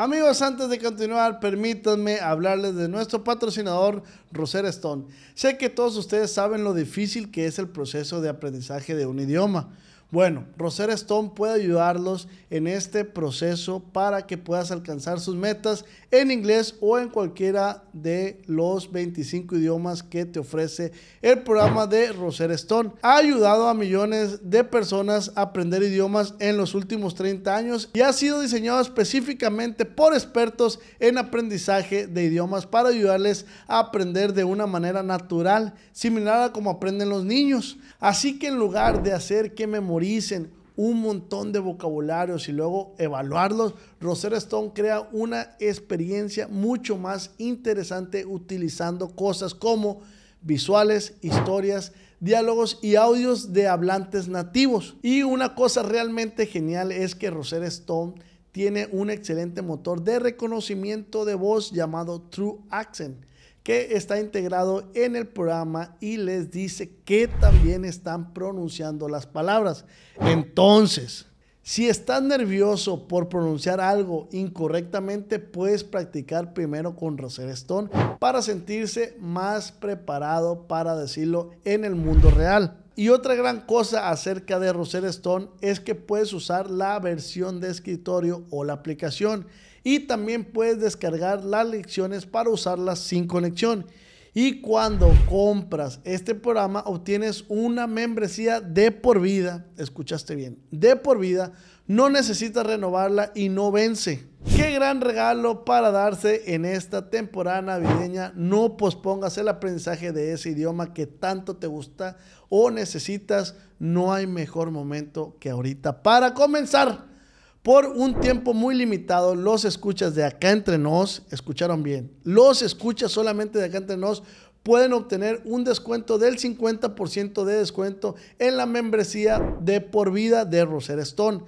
Amigos, antes de continuar, permítanme hablarles de nuestro patrocinador, Roser Stone. Sé que todos ustedes saben lo difícil que es el proceso de aprendizaje de un idioma. Bueno, Rosetta Stone puede ayudarlos en este proceso para que puedas alcanzar sus metas en inglés o en cualquiera de los 25 idiomas que te ofrece el programa de Rosetta Stone. Ha ayudado a millones de personas a aprender idiomas en los últimos 30 años y ha sido diseñado específicamente por expertos en aprendizaje de idiomas para ayudarles a aprender de una manera natural, similar a como aprenden los niños. Así que en lugar de hacer que un montón de vocabularios y luego evaluarlos, Rosetta Stone crea una experiencia mucho más interesante utilizando cosas como visuales, historias, diálogos y audios de hablantes nativos. Y una cosa realmente genial es que Rosetta Stone tiene un excelente motor de reconocimiento de voz llamado True Accent que está integrado en el programa y les dice que también están pronunciando las palabras. Entonces, si estás nervioso por pronunciar algo incorrectamente, puedes practicar primero con Rosetta Stone para sentirse más preparado para decirlo en el mundo real. Y otra gran cosa acerca de Rosetta Stone es que puedes usar la versión de escritorio o la aplicación y también puedes descargar las lecciones para usarlas sin conexión. Y cuando compras este programa obtienes una membresía de por vida, escuchaste bien, de por vida, no necesitas renovarla y no vence. Qué gran regalo para darse en esta temporada navideña. No pospongas el aprendizaje de ese idioma que tanto te gusta o necesitas. No hay mejor momento que ahorita para comenzar. Por un tiempo muy limitado, los escuchas de acá entre nos, escucharon bien, los escuchas solamente de acá entre nos pueden obtener un descuento del 50% de descuento en la membresía de por vida de Roser Stone.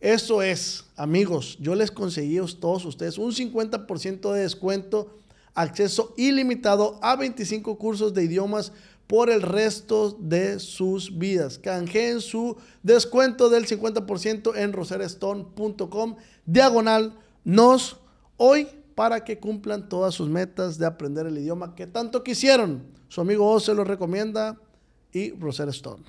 Eso es, amigos, yo les conseguí a todos ustedes un 50% de descuento, acceso ilimitado a 25 cursos de idiomas por el resto de sus vidas. Canjeen su descuento del 50% en roserestone.com diagonal nos hoy para que cumplan todas sus metas de aprender el idioma que tanto quisieron. Su amigo O se lo recomienda y Rosetta Stone.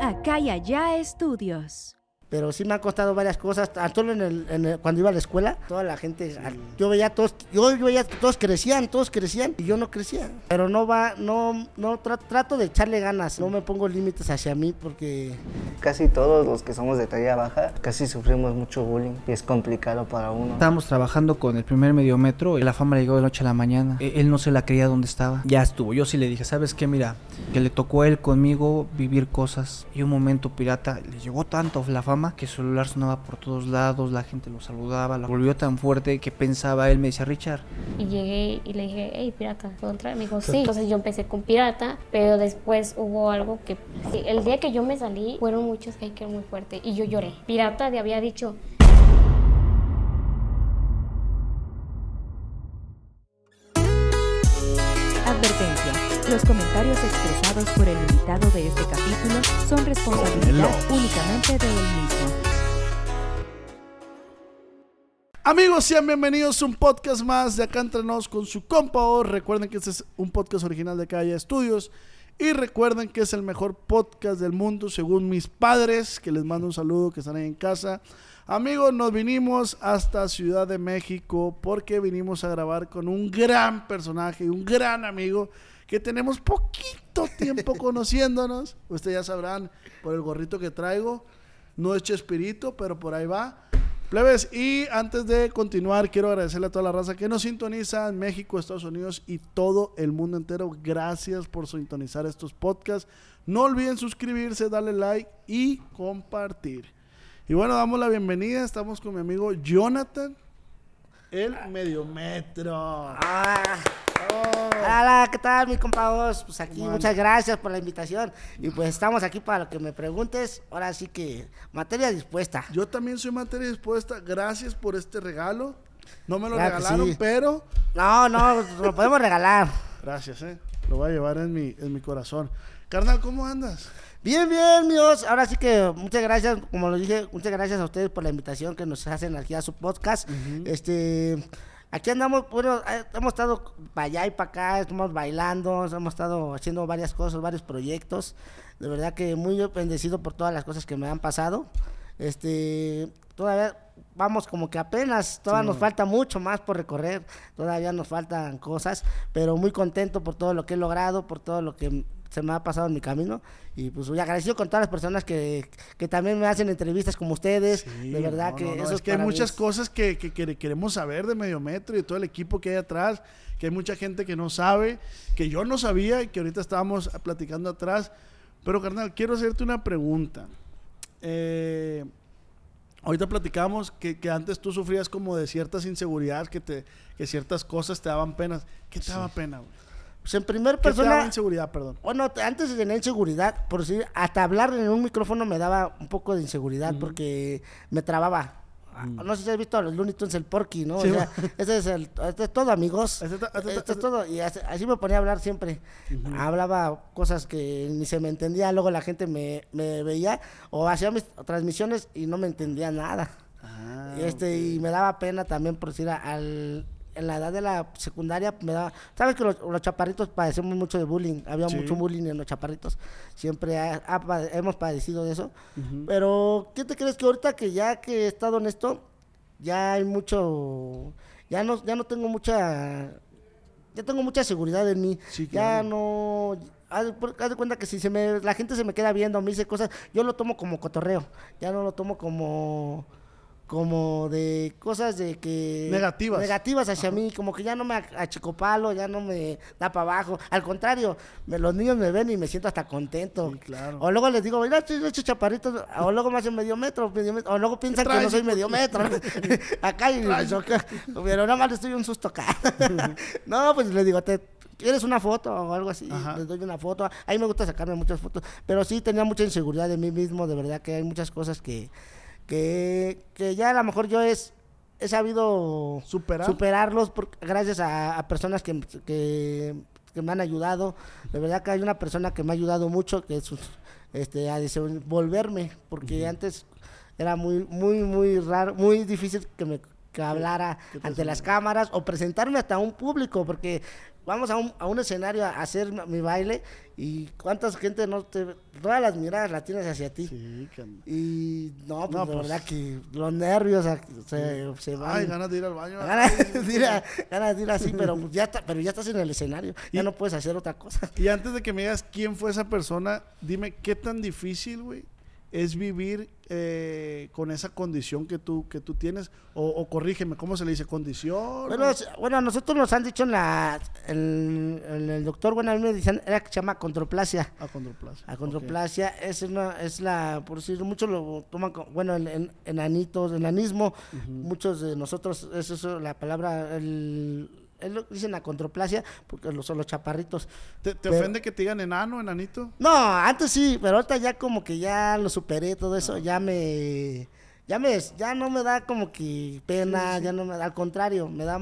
Acá y allá estudios pero sí me ha costado varias cosas. Solo en el, cuando iba a la escuela, toda la gente, yo veía todos, yo veía todos crecían, todos crecían y yo no crecía. Pero no va, no, no trato de echarle ganas, no me pongo límites hacia mí porque casi todos los que somos de talla baja, casi sufrimos mucho bullying y es complicado para uno. Estábamos trabajando con el primer mediometro y la fama le llegó de noche a la mañana. E, él no se la creía dónde estaba. Ya estuvo. Yo sí le dije, ¿sabes qué? Mira, que le tocó a él conmigo vivir cosas y un momento pirata le llegó tanto la fama que su celular sonaba por todos lados, la gente lo saludaba, lo volvió tan fuerte que pensaba él, me decía Richard. Y llegué y le dije, hey, pirata, ¿puedo entrar? Me dijo, sí. Entonces yo empecé con pirata, pero después hubo algo que, el día que yo me salí, fueron muchos hackers muy fuertes y yo lloré. Pirata le había dicho, Advertencia. Los comentarios expresados por el invitado de este capítulo son responsabilidad únicamente de él mismo. Amigos, sean bienvenidos a un podcast más de Acá Entre Nos con su compa. Recuerden que este es un podcast original de Calle Estudios. Y recuerden que es el mejor podcast del mundo según mis padres, que les mando un saludo, que están ahí en casa. Amigos, nos vinimos hasta Ciudad de México porque vinimos a grabar con un gran personaje, un gran amigo que tenemos poquito tiempo conociéndonos. Ustedes ya sabrán por el gorrito que traigo. No es Chespirito, pero por ahí va. Plebes, y antes de continuar, quiero agradecerle a toda la raza que nos sintoniza en México, Estados Unidos y todo el mundo entero. Gracias por sintonizar estos podcasts. No olviden suscribirse, darle like y compartir. Y bueno, damos la bienvenida. Estamos con mi amigo Jonathan, el mediometro. Ah. Hola, ¿qué tal, mi compa Pues aquí, muchas gracias por la invitación. Y pues estamos aquí para lo que me preguntes. Ahora sí que, materia dispuesta. Yo también soy materia dispuesta. Gracias por este regalo. No me lo regalaron, pero. No, no, lo podemos regalar. Gracias, eh. Lo voy a llevar en mi, en mi corazón. Carnal, ¿cómo andas? Bien, bien, míos. Ahora sí que muchas gracias, como lo dije, muchas gracias a ustedes por la invitación que nos hacen aquí a su podcast. Este, aquí andamos, bueno, eh, hemos estado para allá y para acá, estamos bailando, hemos estado haciendo varias cosas, varios proyectos. De verdad que muy bendecido por todas las cosas que me han pasado. Este, todavía vamos como que apenas, todavía nos falta mucho más por recorrer, todavía nos faltan cosas, pero muy contento por todo lo que he logrado, por todo lo que se me ha pasado en mi camino y pues muy agradecido con todas las personas que, que también me hacen entrevistas como ustedes, Sí, de verdad no, que no, no, eso es que hay muchas es- cosas que, que- que queremos saber de Mediometro y de todo el equipo que hay atrás, que hay mucha gente que no sabe, que yo no sabía y que ahorita estábamos platicando atrás. Pero carnal, quiero hacerte una pregunta. Eh, ahorita platicamos que, que antes tú sufrías como de ciertas inseguridades, que, te, que ciertas cosas te daban penas. ¿Qué te daba pena, güey? Pues en primer ¿Qué te persona, inseguridad, perdón? Bueno, te- antes de tener inseguridad, por decir, hasta hablar en un micrófono me daba un poco de inseguridad porque me trababa. Ah, No sé si has visto a los Looney Tunes, el Porky, ¿no? Mm. Sí, o sea, ese es el, este es todo, amigos. Este este Este es todo. Y así, así me ponía a hablar siempre. Hablaba cosas que ni se me entendía, luego la gente me, me veía o hacía mis transmisiones y no me entendía nada. Ah, Y este, y me daba pena también por decir al en la edad de la secundaria me daba, sabes que los, los chaparritos padecemos mucho de bullying, había Sí. mucho bullying en los chaparritos, siempre ha- ha pade- hemos padecido de eso, pero ¿qué te crees que ahorita que ya que he estado en esto, ya hay mucho, ya no, ya no tengo mucha, ya tengo mucha seguridad en mí, Sí, ya no, haz haz de cuenta que si se me, la gente se me queda viendo, me dice cosas, yo lo tomo como cotorreo, ya no lo tomo como como de cosas de que Negativas. negativas hacia mí como que ya no me ach- achicopalo ya no me da para abajo al contrario me- los niños me ven y me siento hasta contento Sí, claro. o luego les digo mira estos estos chaparritos o luego me hacen medio metro, medio metro, o luego piensan que no soy medio metro acá y yo pero nada más les doy un susto acá no pues les digo te ¿Quieres una foto o algo así? Ajá. Les doy una foto. A mí me gusta sacarme muchas fotos. Pero sí tenía mucha inseguridad de mí mismo. De verdad que hay muchas cosas que, que, que ya a lo mejor yo es, he sabido ¿Superar? superarlos por- gracias a, a personas que, que, que me han ayudado. De verdad que hay una persona que me ha ayudado mucho, que es este, a desenvolverme, porque antes era muy, muy, muy raro, muy difícil que me que hablara ante las cámaras o presentarme hasta un público, porque vamos a un, a un escenario a hacer mi baile y cuántas gente no te... Todas las miradas las tienes hacia ti. Sí. Y no, pues No, pues- verdad que los nervios se, se van. Ay, ganas de ir al baño. Ganas de ir a- ganas de ir así, pero pues ya, está, pero ya estás en el escenario, ya no puedes hacer otra cosa. Y antes de que me digas quién fue esa persona, dime qué tan difícil, güey, es vivir eh, con esa condición que tú, que tú tienes. O, o corrígeme, ¿cómo se le dice? ¿Condición? Bueno, bueno, a nosotros nos han dicho en la, en, en el doctor, bueno, a mí me dicen, era que se llama controplasia. Acondroplasia. Acondroplasia es una, es la, por decir, muchos lo toman, como- bueno, en, en- enanitos, enanismo, muchos de nosotros, es eso, la palabra, el, es lo que dicen acondroplasia, porque lo- son los chaparritos. ¿Te, te Pero- ofende que te digan enano, enanito? No, antes sí, pero ahorita ya como que ya lo superé todo eso, ya me ya me ya no me da como que pena, ya no me da, al contrario, me da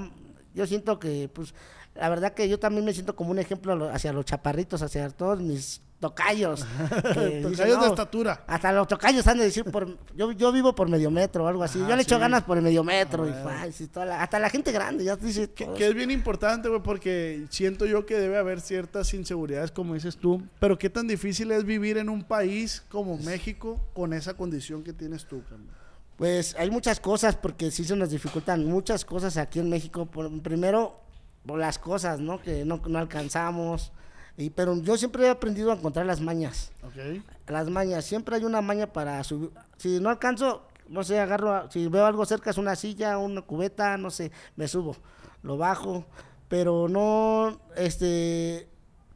yo siento que pues la verdad que yo también me siento como un ejemplo lo- hacia los chaparritos, hacia todos mis tocayos. dicen, Tocayos de "No, estatura. Hasta los tocayos han de decir por yo, yo vivo por medio metro o algo así. Yo le echo sí. ganas por el medio metro y Ah, toda la- hasta la gente grande ya dice Que, es bien importante, güey, porque siento yo que debe haber ciertas inseguridades, como dices tú. Pero qué tan difícil es vivir en un país como México con esa condición que tienes tú, carnal? Pues hay muchas cosas porque sí se nos dificultan muchas cosas aquí en México. Por- primero, por las cosas, ¿no? Que no, no alcanzamos. Y, pero yo siempre he aprendido a encontrar las mañas. ¿Ok? Las mañas. Siempre hay una maña para subir. Si no alcanzo, no sé, agarro, a- si veo algo cerca, es una silla, una cubeta, no sé, me subo, lo bajo. Pero no, este...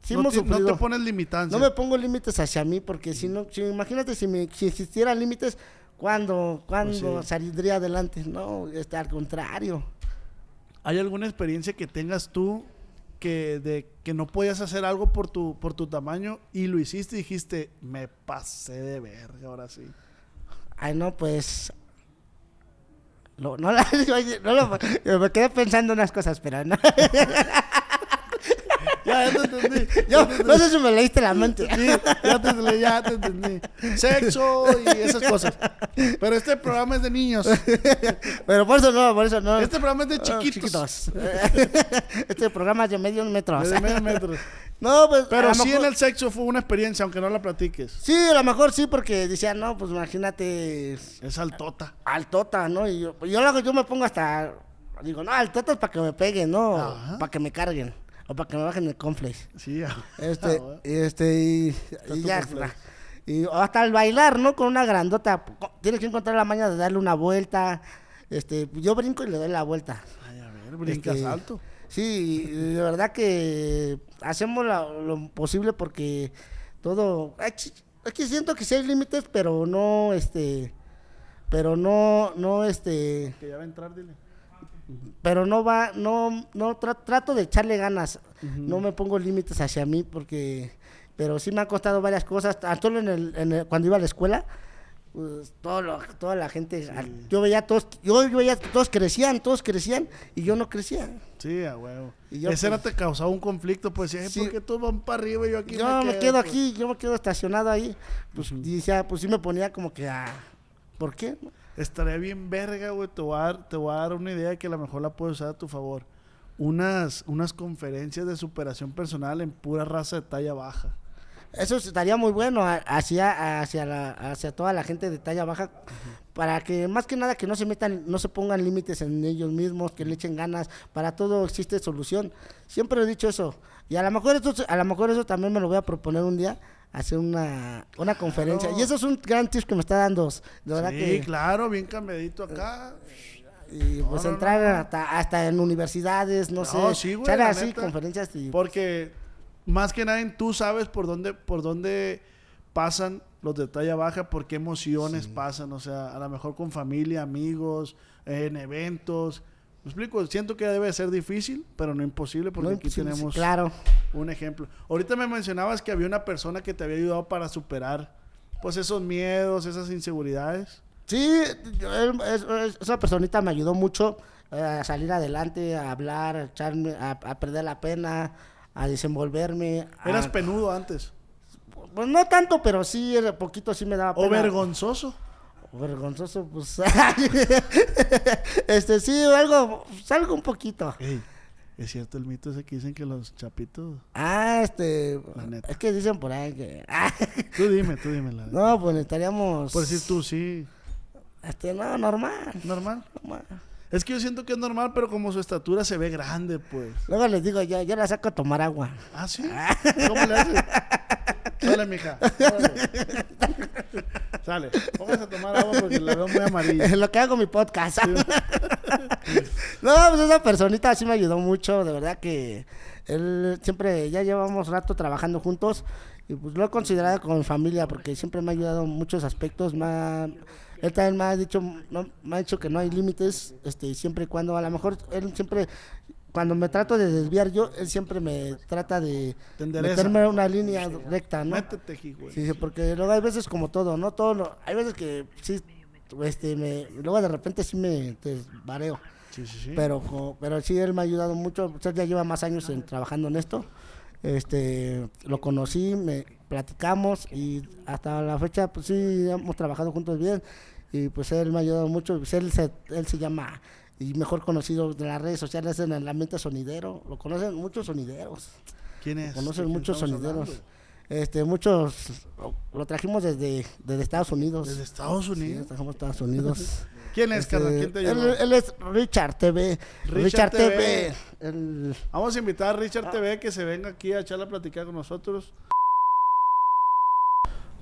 Sí no, te, no te pones limitantes. No me pongo límites hacia mí porque si no, si, imagínate si, me, si existieran límites, ¿cuándo, cuándo Pues sí. saldría adelante? No, este, al contrario. ¿Hay alguna experiencia que tengas tú que de que no podías hacer algo por tu por tu tamaño y lo hiciste y dijiste, me pasé de verga, ahora sí? Ay, no, pues... No, no, la- me quedé pensando unas cosas, pero no. Ya, te entendí. Yo, no sé si me leíste la mente. Sí, ya te, entendí, ya te entendí. Sexo y esas cosas. Pero este programa es de niños. Pero por eso no, por eso no. Este programa es de Ah, chiquitos. este programa es de medio metro. De medio metro. No, pues. Pero sí en el sexo fue una experiencia, aunque no la platiques. Sí, a lo mejor sí, porque decían, no, pues imagínate. Es altota. Altota, ¿no? Y yo, yo, yo me pongo hasta. Digo, no, altota es para que me peguen, ¿no? Para que me carguen. O para que me bajen el conflex. Sí, ya. Este, Ah, este, y, y tu ya complex. está. Y hasta el bailar, ¿no? Con una grandota. Tienes que encontrar la maña de darle una vuelta. Este, yo brinco y le doy la vuelta. Ay, a ver, brincas Este, alto. Sí, de verdad que hacemos la- lo posible porque todo. ch- Es que siento que sí hay límites, pero no, este. Pero no, no, este. Que ya va a entrar, dile. Pero no va, no, no tra- trato de echarle ganas. No me pongo límites hacia mí porque. Pero sí me han costado varias cosas. Tan Solo en el, en el- cuando iba a la escuela. Pues, todo lo- toda la gente, al- yo veía todos, yo, yo veía todos crecían, todos crecían y yo no crecía. Sí, a huevo. Y yo, Ese pues- era te causaba un conflicto, pues, ¿eh? Sí. ¿por qué todos van para arriba y yo aquí yo me, quedo, quedo pues? aquí, yo me quedo estacionado ahí. Pues y decía, pues sí me ponía como que a ¿por qué? Estaría bien verga, güey. Te voy a dar, te voy a dar una idea que a lo mejor la puedes usar a tu favor. Unas, unas conferencias de superación personal en pura raza de talla baja. Eso estaría muy bueno hacia hacia la, hacia toda la gente de talla baja para que más que nada que no se metan, no se pongan límites en ellos mismos, que le echen ganas, para todo existe solución. Siempre he dicho eso. Y a lo mejor eso a lo mejor eso también me lo voy a proponer un día hacer una, una conferencia. Y eso es un gran tip que me está dando. De verdad sí, que claro, bien cambiadito acá. y pues No, entrar no. Hasta, hasta en universidades, no, No, sé, sí, güey, así neta. conferencias y Porque más que nada tú sabes por dónde, por dónde pasan los de talla baja, por qué emociones pasan. O sea, a lo mejor con familia, amigos, en eventos. ¿Me explico? Siento que debe ser difícil, pero no imposible, porque no, aquí tenemos claro. un ejemplo. Ahorita me mencionabas que había una persona que te había ayudado para superar pues esos miedos, esas inseguridades. Sí, esa personita me ayudó mucho eh, a salir adelante, a hablar, a, echarme, a, a perder la pena, a desenvolverme. a- Eras penudo antes. Pues no tanto, pero sí, era poquito sí me daba O pena. vergonzoso. O vergonzoso, pues. este, sí, algo, pues, algo un poquito. Ey, es cierto el mito ese que dicen que los chapitos. Ah, este. La neta. Es que dicen por ahí que. Tú dime, tú dime la no, pues estaríamos. Por decir tú, sí. Este, no, normal. Normal. normal. Es que yo siento que es normal, pero como su estatura se ve grande, pues. Luego les digo, yo, yo la saco a tomar agua. Ah, sí. ¿Cómo le haces? Sale, mija. Órale. Sale. Póngase a tomar agua porque la veo muy amarilla. Es lo que hago en mi podcast. no, pues esa personita sí me ayudó mucho, de verdad que él siempre, ya llevamos rato trabajando juntos y pues lo he considerado como mi familia porque siempre me ha ayudado en muchos aspectos, me ha- él también me ha dicho, no, me ha dicho que no hay límites, este, siempre y cuando, a lo mejor él siempre, cuando me trato de desviar yo, él siempre me trata de meterme en una línea recta, ¿no? Métete güey. Sí, sí, porque luego hay veces como todo, ¿no? Todo lo- hay veces que sí, este, me, luego de repente sí me desvareo. Sí, sí, sí. Pero, pero sí, él me ha ayudado mucho. Usted ya lleva más años en, trabajando en esto. Este, lo conocí, me platicamos y hasta la fecha, pues sí, hemos trabajado juntos bien. Y pues él me ha ayudado mucho. Pues, él, se, él se llama, y mejor conocido de las redes sociales en el ambiente sonidero. Lo conocen muchos sonideros. ¿Quién es? Conocen ¿De quién muchos sonideros. hablando? Este, muchos lo, lo trajimos desde, desde Estados Unidos. Desde Estados Sí, Unidos. lo trajimos Estados Unidos. ¿Quién es, Este, carnal? ¿Quién te él, ayudó? él es Richard TV. Richard Richard, TV. TV. El- Vamos a invitar a Ah. Richard TV que se venga aquí a echar la platicar con nosotros.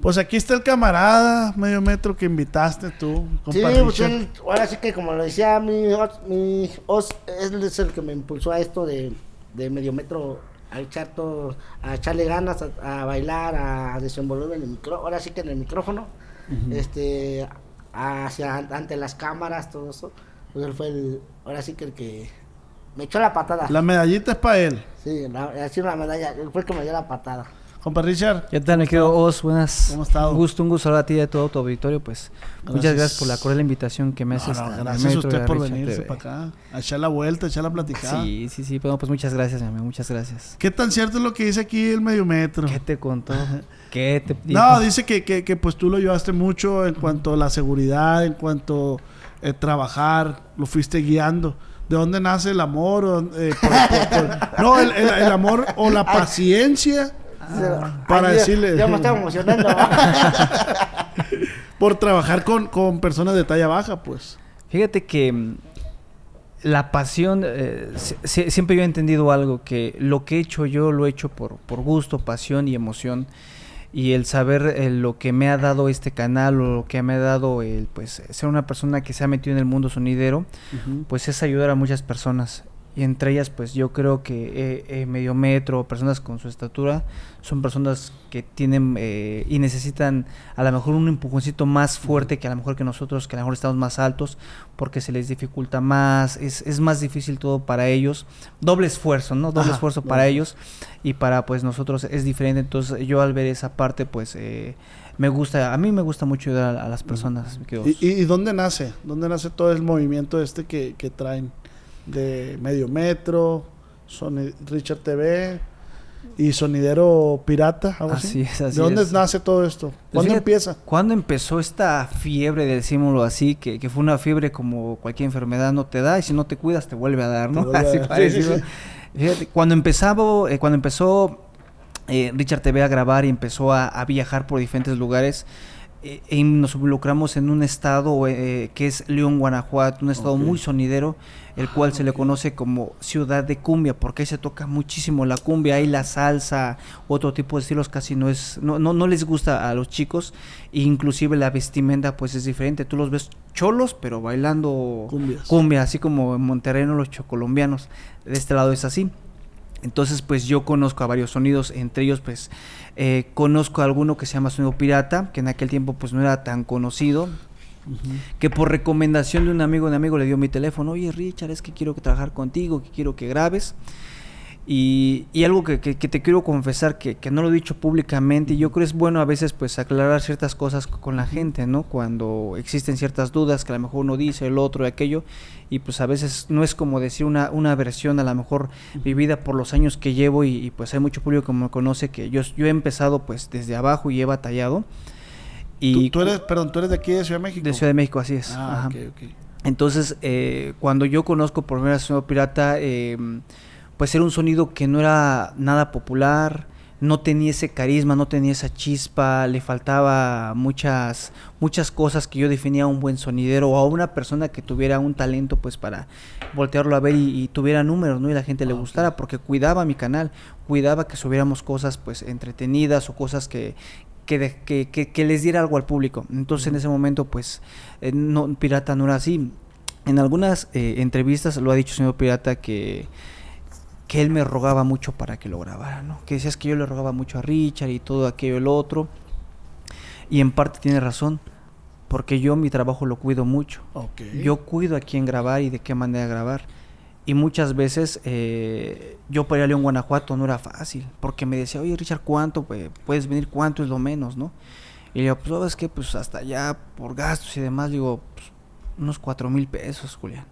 Pues aquí está el camarada, medio metro que invitaste tú, Sí, pues él, ahora sí que como lo decía mi, mi os, él es el que me impulsó a esto de, de medio metro, a echar todo, a echarle ganas, a, a bailar, a desenvolverme en el micrófono, ahora sí que en el micrófono, este, hacia ante las cámaras, todo eso, pues él fue el, ahora sí que el que me echó la patada. La medallita es para él. Sí, la, así una medalla, él fue el que me dio la patada. Compa Richard. ¿Qué tal, me quedo Os? Buenas. ¿Cómo estado? Un gusto, un gusto hablar a ti y a todo tu auditorio. Pues muchas Gracias. gracias por la cordial invitación que me haces. No, gracias a usted por Richard venirse TV. para acá, a echar la vuelta, a echar la platicada. Sí, sí, sí. Bueno, pues muchas gracias, mi amigo. Muchas gracias. ¿Qué tan cierto es lo que dice aquí el medio metro? ¿Qué te contó? ¿Qué te dijo? No, dice que, que, que, pues tú lo ayudaste mucho en cuanto a la seguridad, en cuanto a trabajar, lo fuiste guiando. ¿De dónde nace el amor? O, eh, por- por- por- no, el, el- el amor o la paciencia para Ay, ya- decirle- Ya me estaba emocionando. por trabajar con, con personas de talla baja, pues. Fíjate que mm, la pasión, eh, si- si- siempre yo he entendido algo, que lo que he hecho yo lo he hecho por, por gusto, pasión y emoción. Y el saber eh, lo que me ha dado este canal o lo que me ha dado el pues ser una persona que se ha metido en el mundo sonidero, pues es ayudar a muchas personas. Y entre ellas, pues yo creo que eh, eh, medio metro, personas con su estatura, son personas que tienen eh, y necesitan a lo mejor un empujoncito más fuerte que a lo mejor que nosotros, que a lo mejor estamos más altos, porque se les dificulta más, es, es más difícil todo para ellos. Doble esfuerzo, ¿no? Doble Ajá, esfuerzo para ellos y para pues nosotros es diferente. Entonces yo al ver esa parte, pues eh, me gusta, a mí me gusta mucho ayudar a, a las personas. mi querido ¿Y, Oso. y, y dónde nace? ¿Dónde nace todo el movimiento este que, que traen? De medio metro, Soni- Richard TV y Sonidero Pirata, algo así. Así es, así ¿De dónde es. nace todo esto? Pues ¿Cuándo empieza? ¿Cuándo empezó esta fiebre, decímoslo así, que, que fue una fiebre como cualquier enfermedad no te da y si no te cuidas te vuelve a dar, ¿no? A Así Sí, sí, sí. Fíjate, cuando empezaba, eh, cuando empezó eh, Richard TV a grabar y empezó a, a viajar por diferentes lugares, eh, y nos involucramos en un estado eh, que es León, Guanajuato, un estado muy sonidero, el cual se le conoce como ciudad de cumbia, porque ahí se toca muchísimo la cumbia, ahí la salsa, otro tipo de estilos casi no es, no, no, no les gusta a los chicos, e inclusive la vestimenta pues es diferente, tú los ves cholos, pero bailando Cumbias. cumbia, así como en Monterrey no los chocolombianos, de este lado es así. Entonces, pues yo conozco a varios sonidos, entre ellos, pues eh, conozco a alguno que se llama Sonido Pirata, que en aquel tiempo pues no era tan conocido, que por recomendación de un amigo, un amigo le dio mi teléfono, oye Richard, es que quiero trabajar contigo, que quiero que grabes. Y, y algo que, que- que te quiero confesar, que, que no lo he dicho públicamente, y yo creo es bueno a veces pues aclarar ciertas cosas con la gente, ¿no? Cuando existen ciertas dudas que a lo mejor uno dice, el otro, aquello, y pues a veces no es como decir una, una versión a lo mejor vivida por los años que llevo y, y, pues hay mucho público que me conoce que yo, yo he empezado pues desde abajo y he batallado. Y ¿Tú, tú eres, perdón, tú eres de aquí de Ciudad de México. de Ciudad de México, así es. Ah, ajá. Entonces, eh, cuando yo conozco por primera vez Pirata, eh, pues era un sonido que no era nada popular, no tenía ese carisma, no tenía esa chispa, le faltaba muchas, muchas cosas que yo definía a un buen sonidero o a una persona que tuviera un talento pues para voltearlo a ver y, y tuviera números, ¿no? Y la gente le gustara, porque cuidaba mi canal, cuidaba que subiéramos cosas pues entretenidas o cosas que, que, de- que, que- que les diera algo al público. Entonces en ese momento pues eh, no, Pirata no era así. En algunas eh, entrevistas lo ha dicho el señor Pirata que, que él me rogaba mucho para que lo grabara, ¿no? Que decías que yo le rogaba mucho a Richard y todo aquello el otro. Y en parte tiene razón, porque yo mi trabajo lo cuido mucho. Yo cuido a quién grabar y de qué manera grabar. Y muchas veces eh, yo para ir a León, Guanajuato no era fácil, porque me decía, oye Richard, ¿cuánto? Pues, puedes venir, ¿cuánto es lo menos, no? Y yo, pues, ¿sabes qué? Pues hasta allá, por gastos y demás, digo, pues, unos cuatro mil pesos, Julián.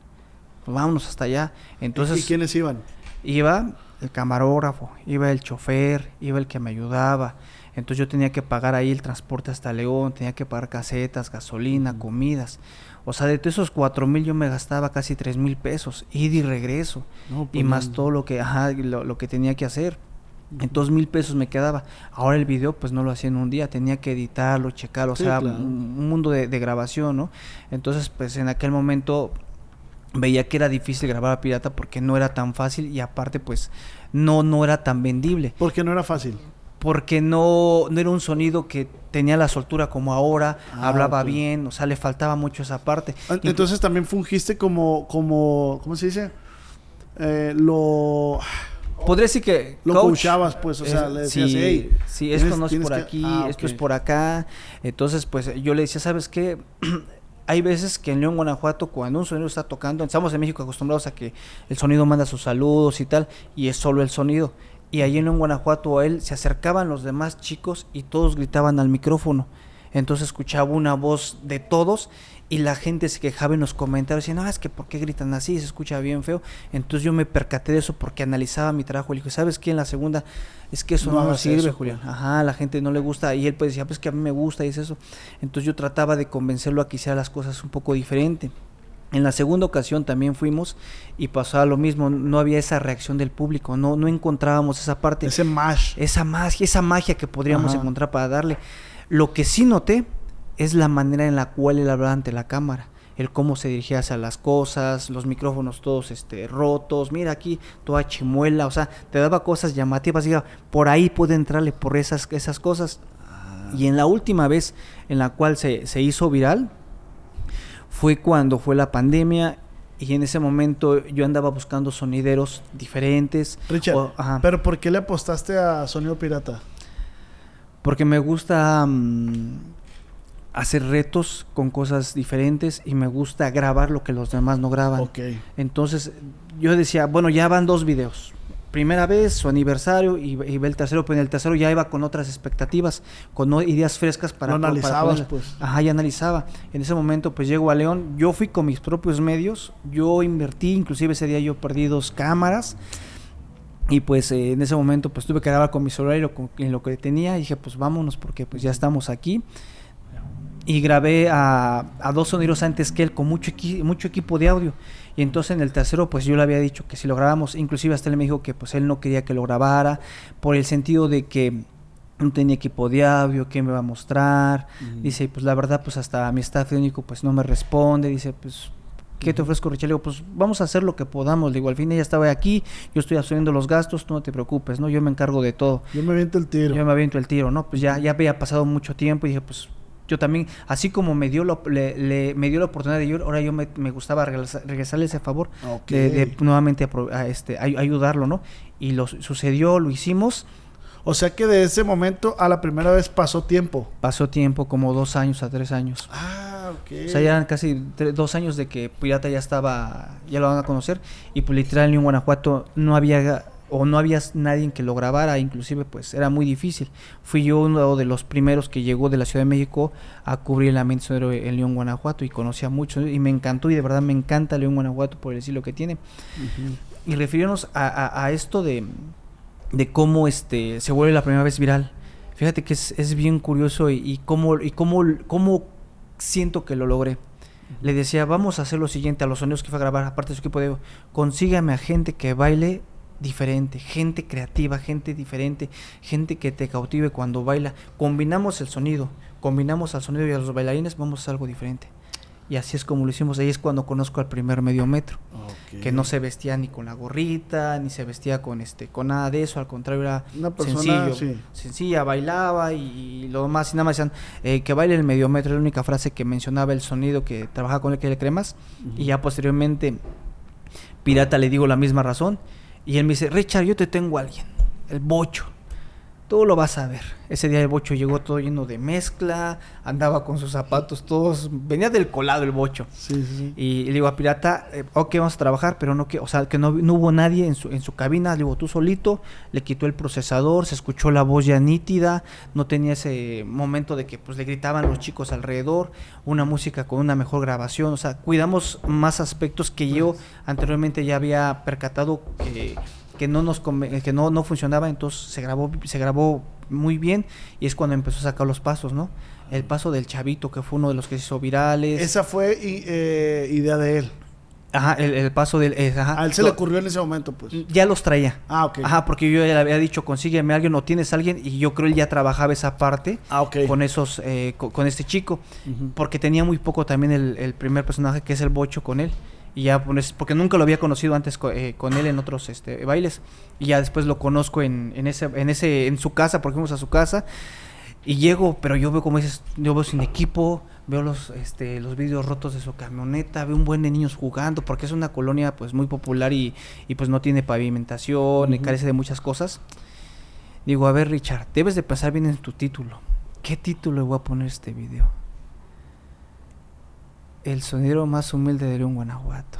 Pues vámonos hasta allá. Entonces, ¿Y quiénes iban? Iba el camarógrafo, iba el chofer, iba el que me ayudaba. Entonces yo tenía que pagar ahí el transporte hasta León, tenía que pagar casetas, gasolina, comidas. O sea, de todos esos cuatro mil yo me gastaba casi tres mil pesos, ida y regreso. No, y pues, más no. todo lo que, ajá, lo, lo que tenía que hacer. Entonces mil pesos me quedaba. Ahora el video pues no lo hacía en un día, tenía que editarlo, checarlo, o sea, claro. un, un mundo de, de grabación, ¿no? Entonces pues en aquel momento veía que era difícil grabar a pirata porque no era tan fácil y aparte pues no, no era tan vendible. Porque no era fácil. Porque no, no era un sonido que tenía la soltura como ahora, Ah, hablaba bien, o sea, le faltaba mucho esa parte. Ah, Inclu- Entonces también fungiste como, como, ¿cómo se dice? Eh, lo, Podría decir que lo coach, coachabas, pues, o sea, es- le decías, sí, hey, sí, esto no es por que- aquí, Ah, esto es por acá. Entonces, pues yo le decía, ¿sabes qué? Hay veces que en León, Guanajuato, cuando un sonido está tocando, estamos en México acostumbrados a que el sonido manda sus saludos y tal, y es solo el sonido. y ahí en Guanajuato a él se acercaban los demás chicos y todos gritaban al micrófono. Entonces escuchaba una voz de todos y la gente se quejaba en los comentarios, decía, no, es que ¿por qué gritan así? Se escucha bien feo. Entonces yo me percaté de eso porque analizaba mi trabajo. Le dije, ¿sabes qué? En la segunda, es que eso No no, sirve, eso, Julián. pues. Ajá, a la gente no le gusta. Y él pues decía, pues que a mí me gusta y es eso. Entonces yo trataba de convencerlo a que hiciera las cosas un poco diferente. En la segunda ocasión también fuimos y pasaba lo mismo, no había esa reacción del público, no, no encontrábamos esa parte Ese mash. esa magia, esa magia que podríamos Ajá. encontrar para darle. Lo que sí noté es la manera en la cual él hablaba ante la cámara, el cómo se dirigía hacia las cosas, los micrófonos todos este rotos, mira aquí toda chimuela, o sea, te daba cosas llamativas, diga, por ahí puede entrarle por esas esas cosas. Y en la última vez en la cual se, se hizo viral fue cuando fue la pandemia y en ese momento yo andaba buscando sonideros diferentes. Richard, o- pero ¿por qué le apostaste a Sonido Pirata? Porque me gusta mm, hacer retos con cosas diferentes y me gusta grabar lo que los demás no graban. Ok. Entonces yo decía, bueno, ya van dos videos. Primera vez, su aniversario, y, y el tercero, pero en el tercero ya iba con otras expectativas, con ideas frescas para... Para analizabas, ponerlas. pues. Ajá, ya analizaba. En ese momento, pues llego a León, yo fui con mis propios medios, yo invertí, inclusive ese día yo perdí dos cámaras, y pues eh, en ese momento pues tuve que grabar con mi celular y lo, con- lo que tenía, y dije pues vámonos porque pues ya estamos aquí. Y grabé a, a dos sonidos antes que él con mucho, equi- mucho equipo de audio. Y entonces en el tercero pues yo le había dicho que si lo grabamos, inclusive hasta él me dijo que pues él no quería que lo grabara por el sentido de que no tenía equipo de audio, qué me va a mostrar. Dice, pues la verdad pues hasta mi staff técnico pues no me responde. Dice, pues ¿Qué te ofrezco, Richard? Le digo, pues vamos a hacer lo que podamos. Le digo, al fin ella estaba aquí, yo estoy asumiendo los gastos, tú no te preocupes, ¿no? Yo me encargo de todo. Yo me aviento el tiro. Yo me aviento el tiro, ¿no? Pues ya, ya había pasado mucho tiempo y dije, pues yo también, así como me dio, la- le, le- me dio la oportunidad de ir, ahora yo me, me gustaba regresa- regresarle ese favor de, de nuevamente a este, ay- ayudarlo, ¿no? Y lo su- sucedió, lo hicimos, O sea que de ese momento a la primera vez pasó tiempo. pasó tiempo, como dos años a tres años. Ah, ok. O sea, ya eran casi dos años de que Pirata ya estaba, ya lo van a conocer. Y pues literal en Guanajuato no había o no había nadie que lo grabara, inclusive pues era muy difícil. Fui yo uno de los primeros que llegó de la Ciudad de México a cubrir el ambiente sonoro en León, Guanajuato y conocía mucho y me encantó y de verdad me encanta León, Guanajuato por el estilo que tiene. Y refiriéndonos a, a- a esto de, de cómo este se vuelve la primera vez viral. Fíjate que es, es bien curioso y, y cómo, y cómo, cómo siento que lo logré. Le decía, vamos a hacer lo siguiente a los sonidos que fue a grabar, aparte de su equipo de consígame a gente que baile diferente, gente creativa, gente diferente, gente que te cautive cuando baila. Combinamos el sonido, combinamos al sonido y a los bailarines, vamos a hacer algo diferente. Y así es como lo hicimos. Ahí es cuando conozco al primer medio metro que no se vestía ni con la gorrita, ni se vestía con este con nada de eso, al contrario era Una persona, sencillo, sí. sencilla, bailaba y, lo más y nada más decían eh, que baile el medio metro, era la única frase que mencionaba el sonido que trabajaba con el que le cremas y ya posteriormente Pirata le digo la misma razón y él me dice, "Richard, yo te tengo a alguien, el Bocho." Tú lo vas a ver. Ese día el bocho llegó todo lleno de mezcla, andaba con sus zapatos todos, venía del colado el bocho. Sí, sí. Y le digo a Pirata, eh, ok, vamos a trabajar, pero no que, o sea, que no, no hubo nadie en su, en su cabina, le digo, tú solito, le quitó el procesador, se escuchó la voz ya nítida, no tenía ese momento de que pues le gritaban los chicos alrededor, una música con una mejor grabación, o sea, cuidamos más aspectos que yo anteriormente ya había percatado que, que no nos conve- que no, no funcionaba, entonces se grabó, se grabó muy bien y es cuando empezó a sacar los pasos, ¿no? El paso del chavito, que fue uno de los que se hizo virales. Esa fue eh, idea de él. Ajá, el, el paso del... eh, ajá. A él se le ocurrió en ese momento, pues. Ya los traía. Ah, ok. Ajá, porque yo ya le había dicho, consígueme a alguien o tienes a alguien, y yo creo él ya trabajaba esa parte Ah, ok. con esos, eh, co- con, este chico, porque tenía muy poco también el, el primer personaje que es el bocho con él. Y ya, pues, porque nunca lo había conocido antes co- eh, con él en otros este, bailes. Y ya después lo conozco en, en ese, en ese, en su casa, porque fuimos a su casa. Y llego, pero yo veo como dices, yo veo sin equipo, veo los, este, los vidrios rotos de su camioneta, veo un buen de niños jugando, porque es una colonia pues muy popular y, y, pues no tiene pavimentación, y Ujú. carece de muchas cosas. Digo, a ver Richard, debes de pensar bien en tu título. ¿Qué título le voy a poner a este video? El sonidero más humilde de León, Guanajuato.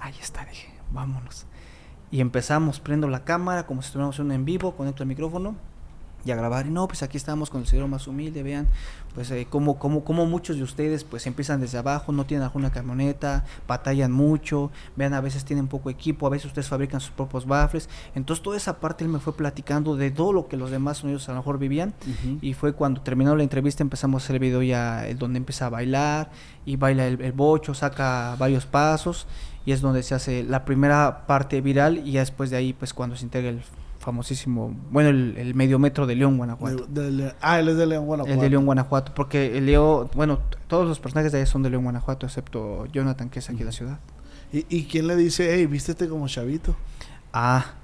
Ahí está, dije, vámonos. Y empezamos, prendo la cámara como si estuviéramos en vivo, conecto el micrófono y a grabar. Y no, pues aquí estamos con el señor más humilde, vean, pues eh, como, como, como muchos de ustedes pues empiezan desde abajo, no tienen alguna camioneta, batallan mucho, vean, a veces tienen poco equipo, a veces ustedes fabrican sus propios baffles. Entonces toda esa parte él me fue platicando de todo lo que los demás sonidos a lo mejor vivían. Y fue cuando terminó la entrevista empezamos a hacer el video ya, el donde empieza a bailar y baila el, el bocho, saca varios pasos y es donde se hace la primera parte viral y ya después de ahí pues cuando se integra el famosísimo, bueno, el, el medio metro de León, Guanajuato. De- de Le- ah, él es de León, Guanajuato. El de León, Guanajuato, porque el Leo, bueno, todos los personajes de ahí son de León, Guanajuato, excepto Jonathan, que es aquí de la ciudad. ¿Y, y quién le dice, hey, vístete como chavito? Ah,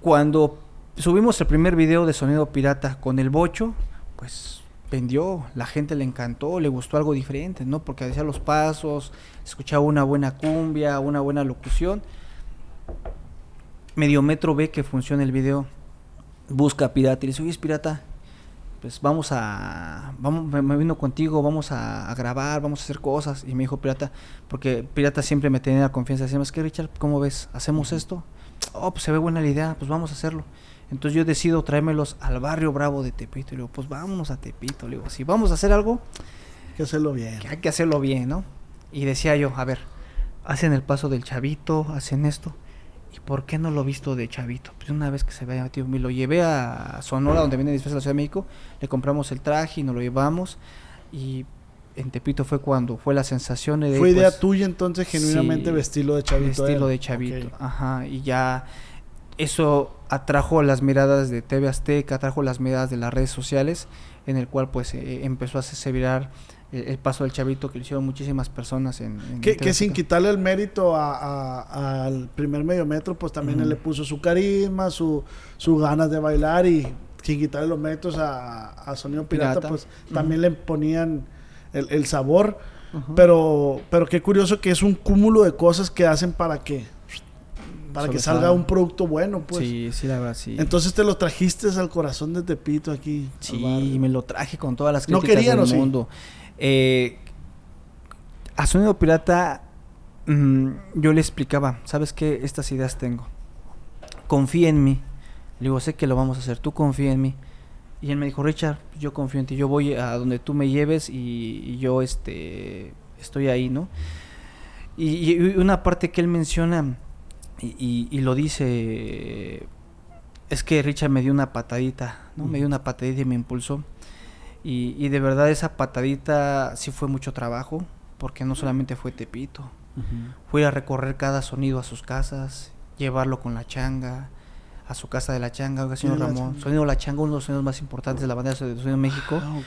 cuando subimos el primer video de Sonido Pirata con el bocho, pues vendió, la gente le encantó, le gustó algo diferente, ¿no? Porque decía los pasos, escuchaba una buena cumbia, una buena locución. Mediometro ve que funciona el video, busca a Pirata y le dice, oye, es Pirata, pues vamos a, vamos, me, vino contigo, vamos a, a grabar, vamos a hacer cosas. Y me dijo Pirata, porque Pirata siempre me tenía la confianza, decía, es que Richard, ¿cómo ves? ¿Hacemos esto? Oh, pues se ve buena la idea, pues vamos a hacerlo. Entonces yo decido traérmelos al barrio bravo de Tepito. Y le digo, pues vámonos a Tepito. Le digo, si vamos a hacer algo, Hay que hacerlo bien. que hay que hacerlo bien, ¿no? Y decía yo, a ver, hacen el paso del chavito, hacen esto. ¿Y por qué no lo he visto de chavito? Pues una vez que se vaya metido, me lo llevé a Sonora, donde viene disfraz de la Ciudad de México, le compramos el traje y nos lo llevamos. Y en Tepito fue cuando fue la sensación de... Fue idea pues, tuya entonces genuinamente sí, vestirlo de chavito. estilo él. de chavito. Ajá, y ya eso atrajo las miradas de TV Azteca, atrajo las miradas de las redes sociales, en el cual pues eh, empezó a hacerse virar el, el paso del chavito que lo hicieron muchísimas personas en, en Que, sin quitarle el mérito a- a- al primer medio metro, pues también él le puso su carisma, su, su ganas de bailar y sin quitarle los méritos a, a Sonido Pirata, Pirata. pues también le ponían el, el sabor. Pero, pero qué curioso que es un cúmulo de cosas que hacen para que para que salga un producto bueno, pues. sí, sí, la verdad, sí. Entonces te lo trajiste al corazón de Tepito aquí. Sí, barrio. me lo traje con todas las ¿No críticas querían del o sí? Eh, a Sonido Pirata, mm, yo le explicaba, ¿sabes qué? Estas ideas tengo. Confía en mí. Le digo, sé que lo vamos a hacer, tú confía en mí. Y él me dijo, Richard, yo confío en ti, yo voy a donde tú me lleves y, y yo este, estoy ahí, ¿no? Y, y una parte que él menciona y, y- y lo dice es que Richard me dio una patadita, ¿no? Me dio una patadita y me impulsó. Y, y de verdad esa patadita sí fue mucho trabajo, porque no solamente fue Tepito. Fui a recorrer cada sonido a sus casas, llevarlo con la changa, a su casa de la changa, oiga, señor ¿Quién es la Ramón. Sonido La Changa, uno de los sonidos más importantes de la bandera de Sonido México. Ah.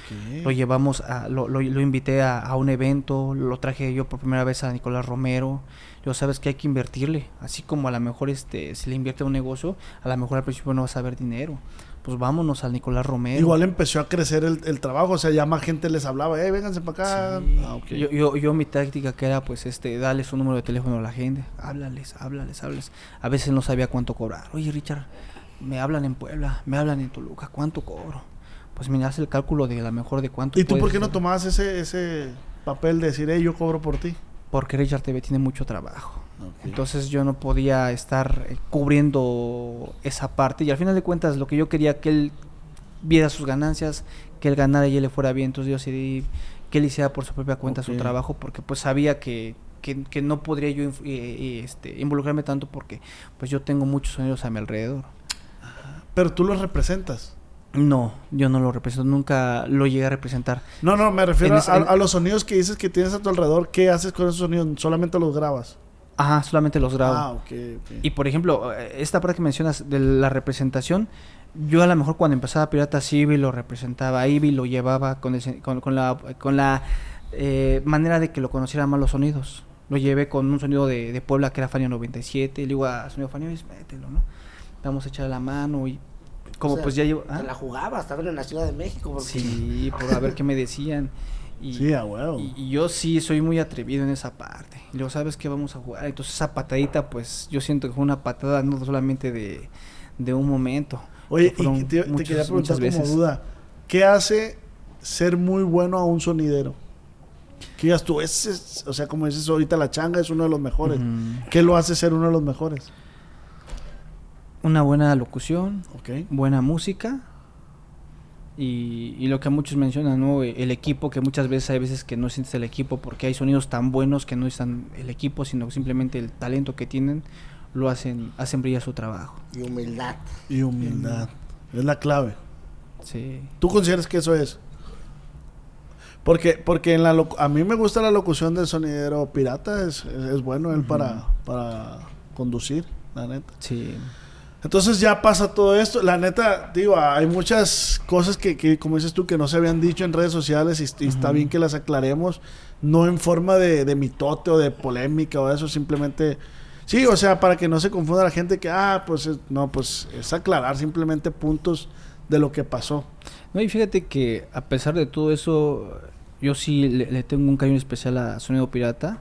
Lo llevamos, a, lo, lo, lo invité a, a un evento, lo traje yo por primera vez a Nicolás Romero. Yo sabes que hay que invertirle, así como a lo mejor este, si le invierte a un negocio, a lo mejor al principio no vas a ver dinero. Pues vámonos al Nicolás Romero. Igual empezó a crecer el, el trabajo, o sea, ya más gente les hablaba, eh, vénganse para acá. Sí. Ah, yo, yo, yo mi táctica que era pues este, darle su número de teléfono a la gente, háblales, háblales, háblales. A veces no sabía cuánto cobrar. Oye Richard, me hablan en Puebla, me hablan en Toluca, ¿cuánto cobro? Pues mira, haz el cálculo de a lo mejor de cuánto ¿Y tú por qué no tomabas ese, ese papel de decir, eh, yo cobro por ti? Porque Richard TV tiene mucho trabajo. Entonces yo no podía estar eh, cubriendo esa parte y al final de cuentas lo que yo quería que él viera sus ganancias, que él ganara y él le fuera bien, entonces yo decidí que él hiciera por su propia cuenta su trabajo porque pues sabía que, que, que no podría yo eh, eh, este, involucrarme tanto porque pues yo tengo muchos sonidos a mi alrededor. Pero tú los representas. No, yo no lo represento, nunca lo llegué a representar. No, no, me refiero ese- a los sonidos que dices que tienes a tu alrededor. ¿Qué haces con esos sonidos? ¿Solamente los grabas? Ajá, solamente los grabo. Ah, ok, ok. Y por ejemplo, eh, esta parte que mencionas de la representación, yo a lo mejor cuando empezaba Pirata Civil lo representaba, Ivy lo llevaba con, el con, con la, con la eh, manera de que lo conocieran más los sonidos. Lo llevé con un sonido de, de Puebla que era Fanio 97, y le digo a sonido Fanio, mételo, ¿no? Vamos a echar la mano y como O sea, pues ya llevo... ¿ah? Te la jugabas, estaban en la Ciudad de México. Porque... Sí, por a ver qué me decían. Y, Sí, a huevo. y, y yo sí soy muy atrevido en esa parte. Y luego, ¿sabes qué? Vamos a jugar. Entonces, esa patadita, pues yo siento que fue una patada no solamente de, de un momento. Oye, que y te, te muchas- quería preguntar muchas como veces. duda. ¿Qué hace ser muy bueno a un sonidero? Que digas tú, ese es- o sea, como dices ahorita, la changa es uno de los mejores. Ujú. ¿Qué lo hace ser uno de los mejores? Una buena locución, Ok. buena música y, y lo que muchos mencionan, ¿no? El equipo, que muchas veces hay veces que no sientes el equipo porque hay sonidos tan buenos que no están el equipo, sino simplemente el talento que tienen lo hacen, hacen brillar su trabajo. Y humildad. Y humildad. Es la clave. Sí. ¿Tú consideras que eso es? Porque, porque en la locu- a mí me gusta la locución del sonidero pirata, es, es, es bueno él para, para conducir, la neta. Sí. Entonces ya pasa todo esto. La neta, digo, hay muchas cosas que, que, como dices tú, que no se habían dicho en redes sociales y, y está bien que las aclaremos. No en forma de, de mitote o de polémica o eso, simplemente... Sí, o sea, para que no se confunda la gente que, ah, pues es- no, pues es aclarar simplemente puntos de lo que pasó. No, y fíjate que a pesar de todo eso, yo sí le, le tengo un cariño especial a Sonido Pirata,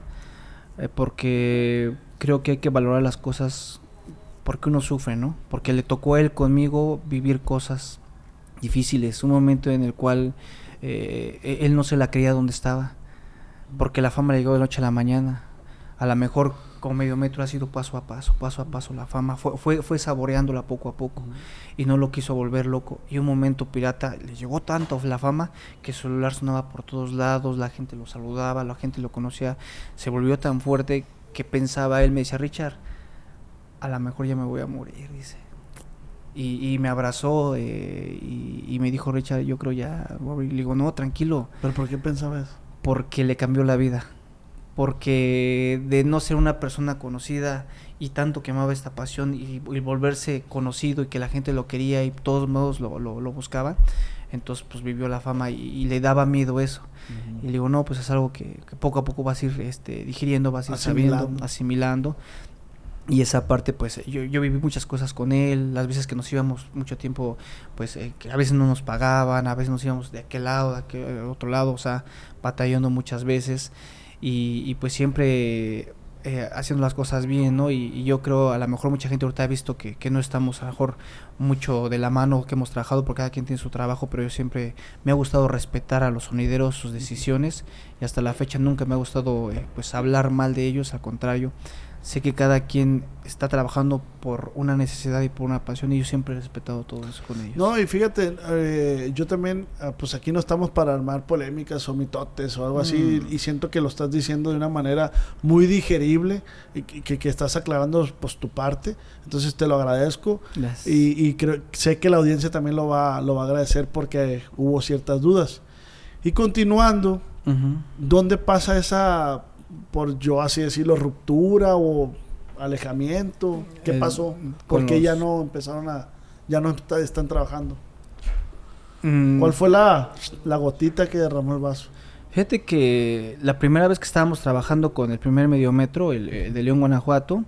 eh, porque creo que hay que valorar las cosas porque uno sufre, ¿no? Porque le tocó a él conmigo vivir cosas difíciles, un momento en el cual eh, e- él no se la creía donde estaba, porque la fama le llegó de noche a la mañana. A lo mejor con medio metro ha sido paso a paso, paso a paso la fama, fue, fue, fue saboreándola poco a poco y no lo quiso volver loco. Y un momento pirata le llegó tanto la fama que su celular sonaba por todos lados, la gente lo saludaba, la gente lo conocía, se volvió tan fuerte que pensaba él, me decía, Richard, a lo mejor ya me voy a morir, dice. Y, y me abrazó eh, y, y me dijo, Richard, yo creo ya, morir". le digo, no, tranquilo, ¿Pero por qué pensaba eso? porque le cambió la vida. Porque de no ser una persona conocida y tanto que amaba esta pasión y, y volverse conocido y que la gente lo quería y todos modos lo, lo, lo buscaba, entonces pues vivió la fama y, y le daba miedo eso. Y le digo, no, pues es algo que, que poco a poco vas a ir este, digiriendo, vas a ir sabiendo, Asimilando. Y esa parte, pues yo, yo viví muchas cosas con él, las veces que nos íbamos mucho tiempo, pues eh, que a veces no nos pagaban, a veces nos íbamos de aquel lado, de aquel otro lado, o sea, batallando muchas veces. Y, y pues siempre eh, haciendo las cosas bien, ¿no? Y, y yo creo, a lo mejor mucha gente ahorita ha visto que, que no estamos a lo mejor mucho de la mano, que hemos trabajado, porque cada quien tiene su trabajo, pero yo siempre me ha gustado respetar a los sonideros, sus decisiones, y hasta la fecha nunca me ha gustado eh, pues hablar mal de ellos, al contrario, sé que cada quien está trabajando por una necesidad y por una pasión, y yo siempre he respetado todo eso con ellos. No, y fíjate, eh, yo también, ah, pues aquí no estamos para armar polémicas o mitotes o algo así, Mm. y siento que lo estás diciendo de una manera muy digerible y que, que- estás aclarando pues tu parte, entonces te lo agradezco Gracias. y, y creo, sé que la audiencia también lo va, lo va a agradecer porque hubo ciertas dudas. Y continuando, Ujú. ¿dónde pasa esa, por yo así decirlo, ruptura o alejamiento? ¿Qué El- pasó? ¿Por qué los- ya no empezaron a, ya no está- están trabajando? Mm, ¿Cuál fue la, la gotita que derramó el vaso? Fíjate que la primera vez que estábamos trabajando con el primer mediometro, el, el de León, Guanajuato,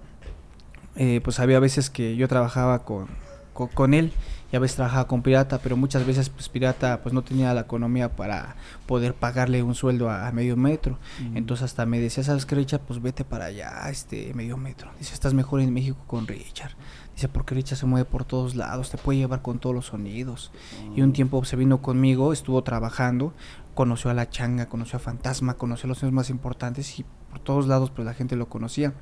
eh, pues había veces que yo trabajaba con, con, con él y a veces trabajaba con Pirata, pero muchas veces pues Pirata pues no tenía la economía para poder pagarle un sueldo a, a medio metro. Entonces hasta me decía, ¿sabes qué, Richard? Pues vete para allá, este medio metro. Dice, estás mejor en México con Richard. Dice, porque Richard se mueve por todos lados, te puede llevar con todos los sonidos. Y un tiempo se vino conmigo, estuvo trabajando, conoció a La Changa, conoció a Fantasma, conoció a los sonidos más importantes y por todos lados pues la gente lo conocía.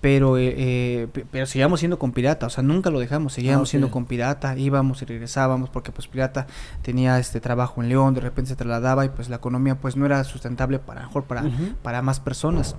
Pero, eh, eh, pe- pero seguíamos siendo con Pirata, o sea, nunca lo dejamos, seguíamos ok. siendo con Pirata, íbamos y regresábamos porque pues Pirata tenía este trabajo en León, de repente se trasladaba y pues la economía pues no era sustentable para, mejor para, para más personas.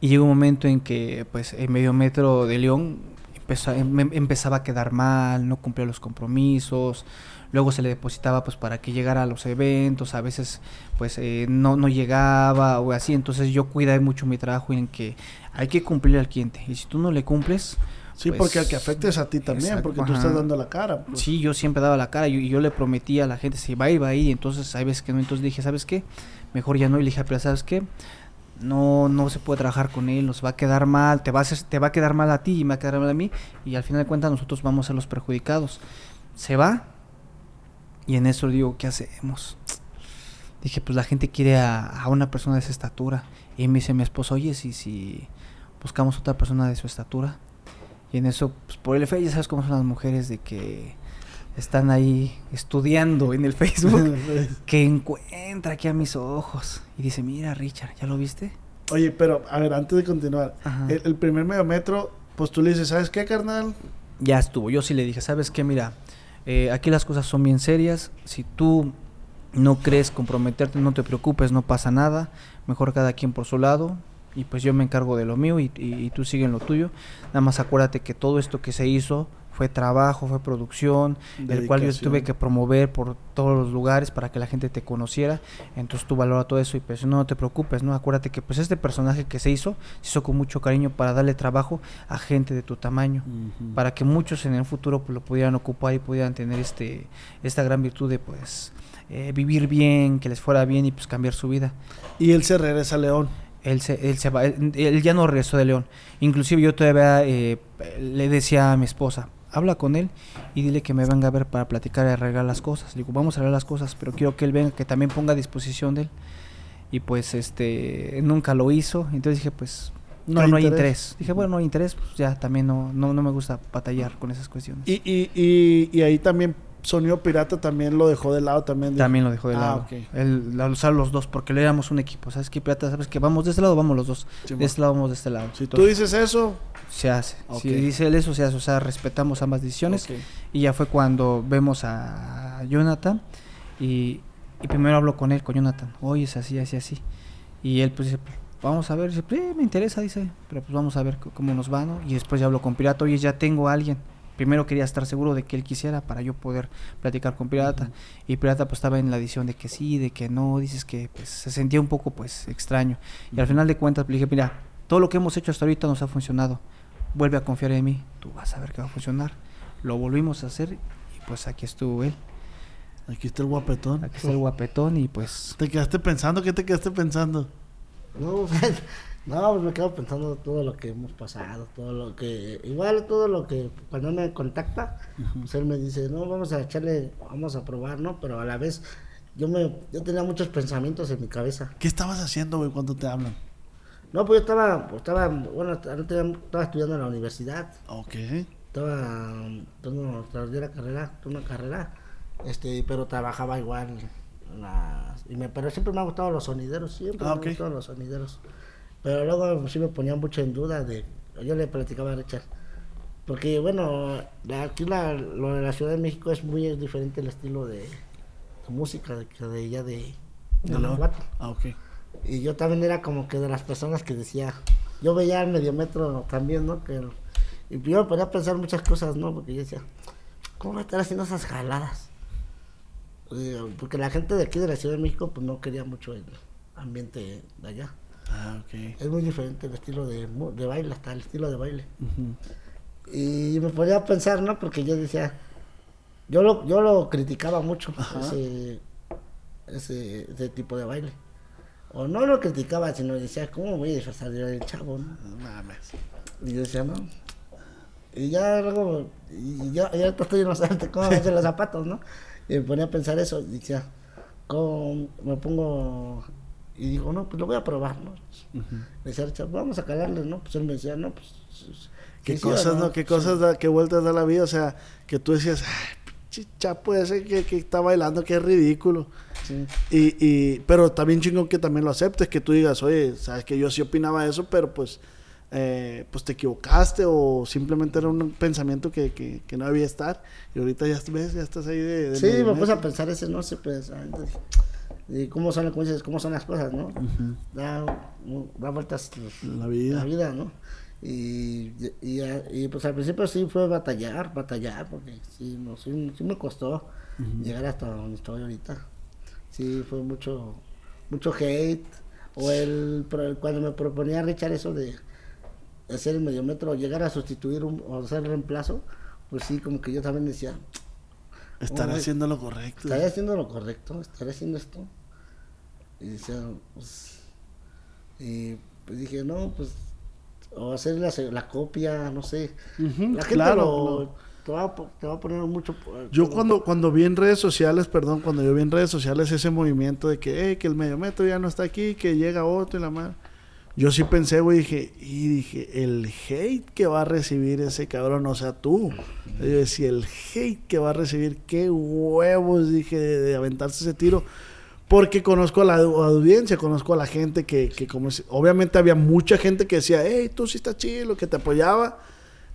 Y llegó un momento en que pues el medio metro de León empezó, em- em- empezaba a quedar mal, no cumplía los compromisos, luego se le depositaba pues para que llegara a los eventos, a veces pues eh, no, no llegaba o así, entonces yo cuidé mucho mi trabajo en que hay que cumplir al cliente y si tú no le cumples, Sí, Pues, porque al que afecte es a ti también, exacto, porque tú ajá. estás dando la cara. pues. Sí, yo siempre daba la cara y, y yo le prometía a la gente, si va ir, va ir. Entonces, hay veces que no. Entonces dije, ¿sabes qué? Mejor ya no. Y le dije, pero ¿sabes qué? No, no se puede trabajar con él, nos va a quedar mal, te va a, hacer- te va a quedar mal a ti y me va a quedar mal a mí. Y al final de cuentas, nosotros vamos a ser los perjudicados. Se va y en eso le digo, ¿qué hacemos? Dije, pues la gente quiere a, a una persona de esa estatura. Y me dice mi esposo, oye, si, si buscamos otra persona de su estatura. Y en eso, pues por el Facebook, ya sabes cómo son las mujeres de que están ahí estudiando en el Facebook, que encuentra aquí a mis ojos y dice, mira Richard, ¿ya lo viste? Oye, pero a ver, antes de continuar, el, el primer medio metro, pues tú le dices, ¿sabes qué, carnal? ya estuvo. Yo sí le dije, ¿sabes qué? Mira, eh, aquí las cosas son bien serias. Si tú no crees comprometerte, no te preocupes, no pasa nada. Mejor cada quien por su lado. Y pues yo me encargo de lo mío y, y- y tú sigue en lo tuyo. Nada más acuérdate que todo esto que se hizo fue trabajo, fue producción, el cual yo tuve que promover por todos los lugares para que la gente te conociera. Entonces tú valora todo eso y pues no te preocupes, ¿no? Acuérdate que pues este personaje que se hizo, se hizo con mucho cariño para darle trabajo a gente de tu tamaño para que muchos en el futuro pues, lo pudieran ocupar y pudieran tener este esta gran virtud de pues eh, vivir bien, que les fuera bien y pues cambiar su vida. Y él se regresa a León. Él se, él se va, él, él ya no regresó de León. Inclusive yo todavía eh, le decía a mi esposa, habla con él y dile que me venga a ver para platicar y arreglar las cosas. Le digo, vamos a arreglar las cosas, pero quiero que él venga, que también ponga a disposición de él. Y pues este nunca lo hizo, entonces dije pues no, no, hay interés. Dije, bueno, no hay interés, pues ya también no, no, no me gusta batallar con esas cuestiones. Y, y, y, y ahí también Sonido Pirata también lo dejó de lado también. También lo dejó de Ah, lado. la- usar los dos, porque le éramos un equipo. ¿Sabes qué, Pirata? ¿Sabes que Vamos de este lado, vamos los dos. Sí, de este lado, vamos de este lado. Si tú Entonces, dices eso, se hace. Si dice él eso, se hace. O sea, respetamos ambas decisiones. Y ya fue cuando vemos a Jonathan. Y, y primero hablo con él, con Jonathan. Oye, es así, así, así. Y él, pues dice, "Pues, vamos a ver. Dice, "Sí, me interesa, dice. Pero pues vamos a ver cómo nos va, ¿no? Y después ya hablo con Pirata. Oye, ya tengo a alguien. Primero quería estar seguro de que él quisiera para yo poder platicar con Pirata. Y Pirata pues estaba en la edición de que sí, de que no. Dices que pues se sentía un poco pues extraño. Y al final de cuentas pues, le dije, mira, todo lo que hemos hecho hasta ahorita nos ha funcionado. Vuelve a confiar en mí. Tú vas a ver que va a funcionar. Lo volvimos a hacer y pues aquí estuvo él. Aquí está el guapetón. Aquí está el guapetón y pues ¿Te quedaste pensando? ¿Qué te quedaste pensando? No, no, pues me quedo pensando todo lo que hemos pasado, todo lo que, igual todo lo que cuando me contacta, pues él me dice, no, vamos a echarle, vamos a probar, ¿no? Pero a la vez, yo me, yo tenía muchos pensamientos en mi cabeza. ¿Qué estabas haciendo, güey, cuando te hablan? No, pues yo estaba, pues estaba, bueno, estaba estaba estudiando en la universidad, Ok. estaba, tengo, terminé la carrera, una carrera, este, pero trabajaba igual en las, y me, pero siempre me han gustado los sonideros, siempre Ah, me han gustado los sonideros. Pero luego sí me ponía mucho en duda de, yo le platicaba a Richard, porque bueno, aquí la, lo de la Ciudad de México es muy diferente el estilo de, de música de, que de de, de. Guanajuato. Ah, ok. Y yo también era como que de las personas que decía, yo veía el mediometro también, ¿no? Que, y yo me ponía a pensar muchas cosas, ¿no? Porque yo decía, ¿cómo va a estar haciendo esas jaladas? Porque la gente de aquí de la Ciudad de México pues no quería mucho el ambiente de allá. Ah, ok. Es muy diferente el estilo de, de baile, hasta el estilo de baile. Y me ponía a pensar, ¿no? Porque yo decía, yo lo, yo lo criticaba mucho, ese, ese, ese tipo de baile. O no lo criticaba, sino decía, ¿cómo voy a disfrazar del chavo? no? Mames. Y yo decía, no. Y ya luego, y ya, ya estoy en los artes, ¿cómo me hacen los zapatos, no? Y me ponía a pensar eso, y decía, ¿cómo me pongo? Y digo, no, pues lo voy a probar, ¿no? Le decía, "Richard, vamos a calarle, ¿no? Pues él me decía, no, pues... ¿Qué sí, sí o cosas, no? ¿Qué Sí. cosas da, qué vueltas da la vida? O sea, que tú decías, ay, chapo ese que, que está bailando, que es ridículo. Sí. Y, y, pero también chingón que también lo aceptes, que tú digas, oye, sabes que yo sí opinaba eso, pero pues, eh, pues te equivocaste o simplemente era un pensamiento que, que, que no debía estar. Y ahorita ya ves, ya estás ahí de... de Sí, me puse a pensar ese, no sé, pues, y cómo son, como dices, cómo son las cosas, ¿no? da, da vueltas La vida. la vida, ¿no? Y, y, y, pues al principio sí fue batallar, batallar, porque sí, no, sí, sí me costó llegar hasta donde estoy ahorita. Sí, fue mucho, mucho hate. O el, cuando me proponía Richard eso de hacer el mediometro, llegar a sustituir un, o hacer reemplazo, pues sí, como que yo también decía, Estaré haciendo lo correcto. estaré haciendo lo correcto, estaré haciendo esto. Y decía, pues, y pues dije, no, pues, o hacer la, la copia, no sé. Ujú, la gente claro, lo- no. te, va a, po- te va a poner mucho. por- Yo como- cuando, cuando vi en redes sociales, perdón, cuando yo vi en redes sociales ese movimiento de que, "Ey, que el mediometro ya no está aquí, que llega otro y la madre. Yo sí pensé, güey, dije, y dije, el hate que va a recibir ese cabrón, o sea, tú. Yo decía, el hate que va a recibir, qué huevos, dije, de, de aventarse ese tiro. Porque conozco a la au- audiencia, conozco a la gente que, que como obviamente había mucha gente que decía, hey, tú sí estás chido, que te apoyaba.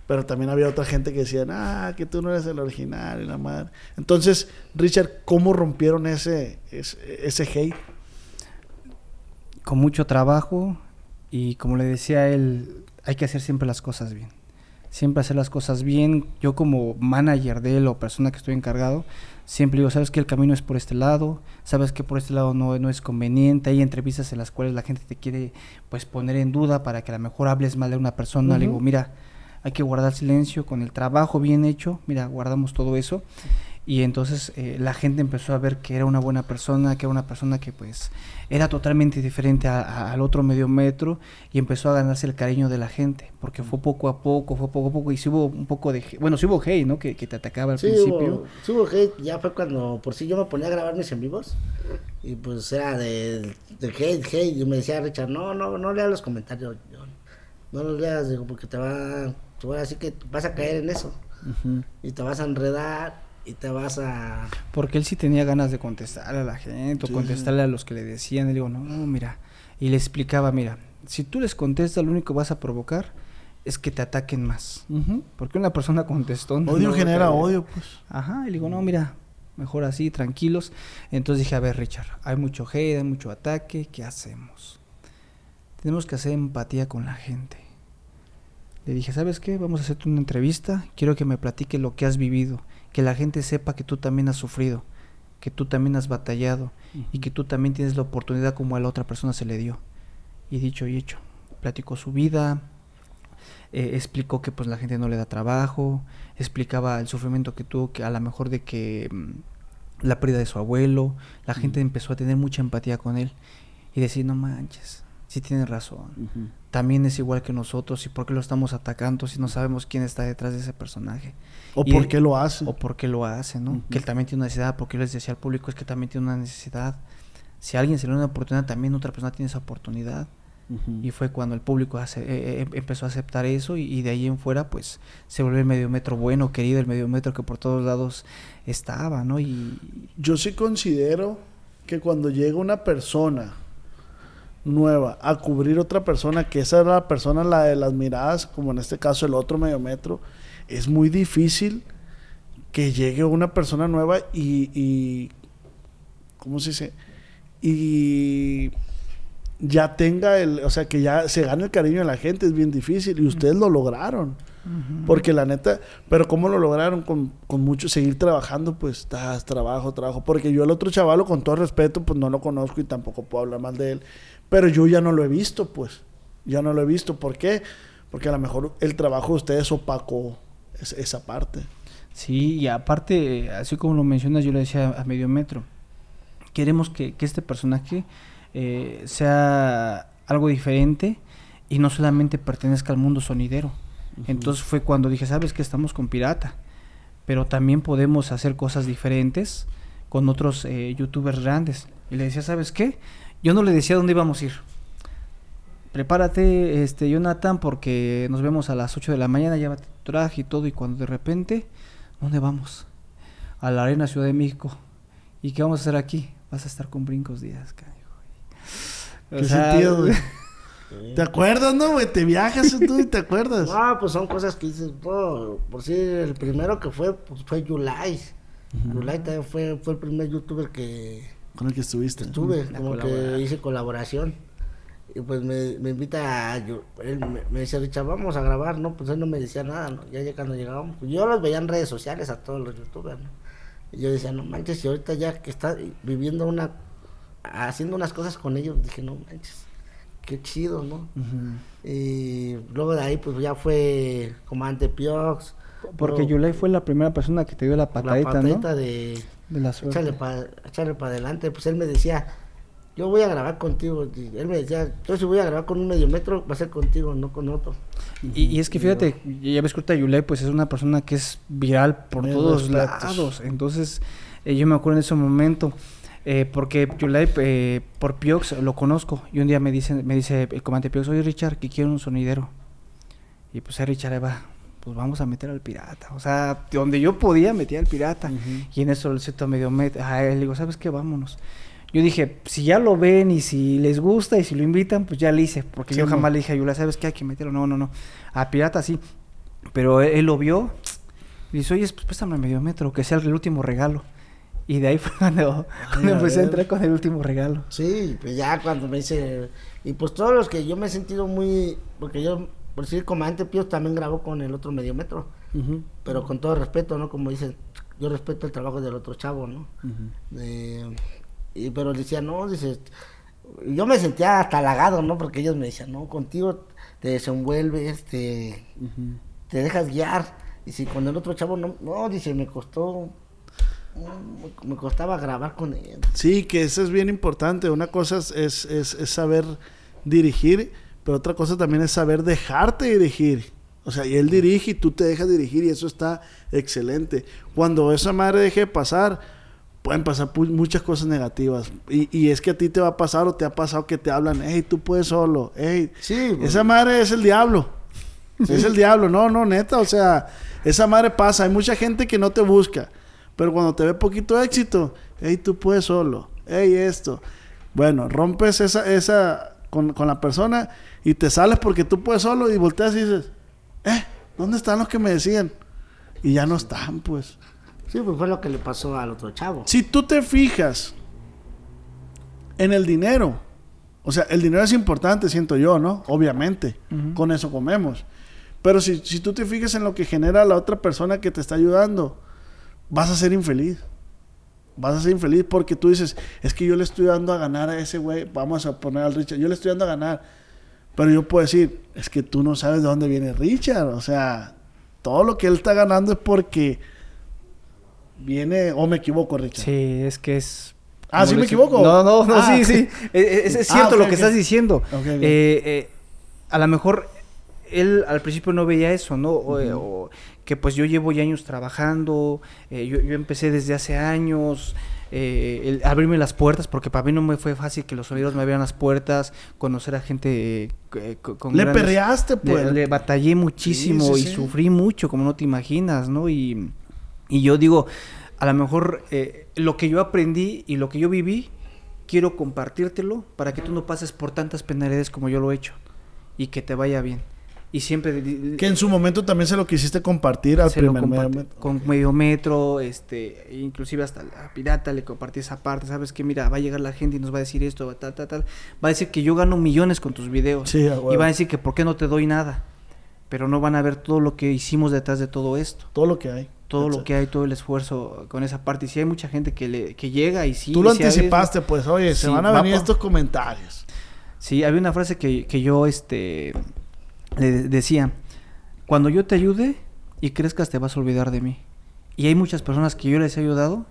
Pero también había otra gente que decía, ah, que tú no eres el original y la madre. Entonces, Richard, ¿cómo rompieron ese, ese, ese hate? Con mucho trabajo y como le decía él, hay que hacer siempre las cosas bien. Siempre hacer las cosas bien. Yo como manager de él o persona que estoy encargado, siempre digo, sabes que el camino es por este lado, sabes que por este lado no, no es conveniente, hay entrevistas en las cuales la gente te quiere pues poner en duda para que a lo mejor hables mal de una persona, le digo, mira, hay que guardar silencio con el trabajo bien hecho, mira, guardamos todo eso y entonces eh, la gente empezó a ver que era una buena persona, que era una persona que pues era totalmente diferente al otro medio metro y empezó a ganarse el cariño de la gente, porque fue poco a poco, fue poco a poco y sí hubo un poco de, bueno, sí hubo hate, ¿no? Que, te atacaba al principio. sí hubo hate, ya fue cuando por si yo me ponía a grabar mis en vivos y pues era de, de hate, hate, y me decía Richard, no, no, no leas los comentarios, no los leas, digo, porque te va, así que vas a caer en eso y te vas a enredar y te vas a... Porque él sí tenía ganas de contestar a la gente o contestarle a los que le decían. Y digo, no, mira. Y le explicaba, mira, si tú les contestas, lo único que vas a provocar es que te ataquen más. Porque una persona contestó... Odio genera odio, pues. Ajá, y le digo, no, mira, mejor así, tranquilos. Entonces dije, a ver, Richard, hay mucho hate, hay mucho ataque, ¿qué hacemos? Tenemos que hacer empatía con la gente. Le dije, ¿sabes qué? Vamos a hacerte una entrevista, quiero que me platique lo que has vivido que la gente sepa que tú también has sufrido, que tú también has batallado y que tú también tienes la oportunidad como a la otra persona se le dio. Y dicho y hecho, platicó su vida, eh, explicó que pues la gente no le da trabajo, explicaba el sufrimiento que tuvo, que a lo mejor de que mm, la pérdida de su abuelo, la gente empezó a tener mucha empatía con él y decir, no manches, sí tienes razón. También es igual que nosotros. ¿Y por qué lo estamos atacando si no sabemos quién está detrás de ese personaje? O por qué lo hace. O por qué lo hace, ¿no? Que él también tiene una necesidad. Porque yo les decía al público es que también tiene una necesidad. Si a alguien se le da una oportunidad, también otra persona tiene esa oportunidad. Y fue cuando el público hace, eh, eh, em, empezó a aceptar eso y, de ahí en fuera pues se volvió el medio metro bueno, querido, el medio metro que por todos lados estaba, ¿no? Y yo sí considero que cuando llega una persona nueva a cubrir otra persona, que esa era la persona, la de las miradas, como en este caso el otro medio metro, es muy difícil que llegue una persona nueva y, y ¿cómo se dice? Y ya tenga el, o sea, que ya se gane el cariño de la gente, es bien difícil y ustedes lo lograron. Porque la neta, pero ¿cómo lo lograron? Con, con mucho seguir trabajando, pues trabajo, trabajo. Porque yo el otro chavalo, con todo respeto, pues no lo conozco y tampoco puedo hablar mal de él. Pero yo ya no lo he visto, pues. Ya no lo he visto. ¿Por qué? Porque a lo mejor el trabajo de ustedes opacó esa parte. Sí, y aparte, así como lo mencionas, yo le decía a medio metro. Queremos que, este personaje eh, sea algo diferente y no solamente pertenezca al mundo sonidero. Entonces fue cuando dije, sabes que estamos con Pirata, pero también podemos hacer cosas diferentes con otros eh, youtubers grandes. Y le decía, ¿sabes qué? Yo no le decía dónde íbamos a ir. Prepárate, este, Jonathan, porque nos vemos a las 8 de la mañana, llévate tu traje y todo, y cuando de repente, ¿dónde vamos? A la Arena Ciudad de México. ¿Y qué vamos a hacer aquí? Vas a estar con brincos días, ¿Qué sentido, güey? ¿Te acuerdas, no, güey? Te viajas tú y te acuerdas. No, pues son cosas que dices, por si el primero que fue, pues fue Yulai. Yulai también fue, fue el primer youtuber que, con el que estuviste. Estuve, como que hice colaboración. Y pues me, me invita a. Yo, él me, decía, Richard, vamos a grabar, ¿no? Pues él no me decía nada, ¿no? Ya, ya cuando llegábamos. Pues yo los veía en redes sociales a todos los youtubers, ¿no? Y yo decía, no manches, y ahorita ya que está viviendo una. haciendo unas cosas con ellos, dije, no manches, qué chido, ¿no? Y luego de ahí, pues ya fue Comandante Piox. Porque Yulai fue la primera persona que te dio la patadita, la patadita de de la suerte. Echarle para adelante. Pues él me decía, yo voy a grabar contigo. él me decía, yo si voy a grabar con un medio metro, va a ser contigo, no con otro. Y, es que fíjate, ya ves que Yulei pues es una persona que es viral por todos lados. Entonces, eh, yo me acuerdo en ese momento. Eh, porque Yulei, eh, por Piox lo conozco. Y un día me dice, me dice el comandante Piox, oye Richard, que quiero un sonidero. Y pues a Richard va, pues vamos a meter al pirata. O sea, donde yo podía metía al pirata. Y en eso el cierto medio met a él digo, ¿sabes qué? Vámonos. Yo dije, si ya lo ven y si les gusta y si lo invitan, pues ya le hice. Porque yo jamás le dije a Yula, ¿sabes qué? Hay que meterlo. No, no, no. A pirata sí. Pero él, él lo vio y dice, oye, pues préstame medio metro, que sea el último regalo. Y de ahí fue cuando, cuando a empecé a entrar con el último regalo. Sí, pues ya cuando me dice. Y pues todos los que yo me he sentido muy. Porque yo, por decir, Comandante Pío también grabó con el otro medio metro. Ujú. Pero con todo respeto, ¿no? Como dice, yo respeto el trabajo del otro chavo, ¿no? Eh, y, pero decía, no, dice. Yo me sentía hasta halagado, ¿no? Porque ellos me decían, no, contigo te desenvuelves, te, te dejas guiar. Y si con el otro chavo no, no, dice, me costó. mm, Me costaba grabar con él. Sí, que eso es bien importante. Una cosa es, es, es- es saber dirigir, pero otra cosa también es saber dejarte dirigir. O sea, y él dirige y tú te dejas dirigir y eso está excelente. Cuando esa madre deje de pasar, pueden pasar muchas cosas negativas. Y, y es que a ti te va a pasar o te ha pasado que te hablan, hey, tú puedes solo, hey. Sí, pues. Esa madre es el diablo. Es el diablo. No, no, neta. O sea, esa madre pasa. Hay mucha gente que no te busca. Pero cuando te ve poquito éxito, hey, tú puedes solo. Hey, esto. Bueno, rompes esa, esa con, con la persona y te sales porque tú puedes solo y volteas y dices, eh, ¿dónde están los que me decían? Y ya no están, pues. Sí, pues fue lo que le pasó al otro chavo. Si tú te fijas en el dinero, o sea, el dinero es importante, siento yo, ¿no? Obviamente, con eso comemos. Pero si, si tú te fijas en lo que genera la otra persona que te está ayudando, vas a ser infeliz. Vas a ser infeliz porque tú dices, es que yo le estoy dando a ganar a ese güey, vamos a poner al Richard, yo le estoy dando a ganar. Pero yo puedo decir, es que tú no sabes de dónde viene Richard. O sea, todo lo que él está ganando es porque viene, o me equivoco, Richard. Sí, es que es... Ah, ¿sí me equivoco? No, no, no, Ah, sí, sí. Eh, Es, es Ah, cierto lo que estás diciendo. Eh, eh, a lo mejor él al principio no veía eso, ¿no? O, eh, o que pues yo llevo ya años trabajando, eh, yo, yo empecé desde hace años, eh, el abrirme las puertas, porque para mí no me fue fácil que los sonidos me abrieran las puertas, conocer a gente eh, co- con Le grandes- perreaste, le- pues. Le, batallé muchísimo Sí, sí, y sí. sufrí mucho, como no te imaginas, ¿no? Y, y yo digo, a lo mejor eh, lo que yo aprendí y lo que yo viví, quiero compartírtelo para que tú no pases por tantas penalidades como yo lo he hecho y que te vaya bien. Y siempre... Que en su momento también se lo quisiste compartir al primer compartí momento. con medio metro, este, inclusive hasta la pirata le compartí esa parte, sabes que mira, va a llegar la gente y nos va a decir esto, tal, tal, tal, va a decir que yo gano millones con tus videos Sí, y van a decir que por qué no te doy nada, pero no van a ver todo lo que hicimos detrás de todo esto, Todo lo que hay. todo lo que hay, todo el esfuerzo con esa parte, y si hay mucha gente que le, que llega y sí, Tú lo anticipaste, pues, oye, se van a va venir estos comentarios. Sí, había una frase que, que yo este le de- decía, cuando yo te ayude y crezcas te vas a olvidar de mí. Y hay muchas personas que yo les he ayudado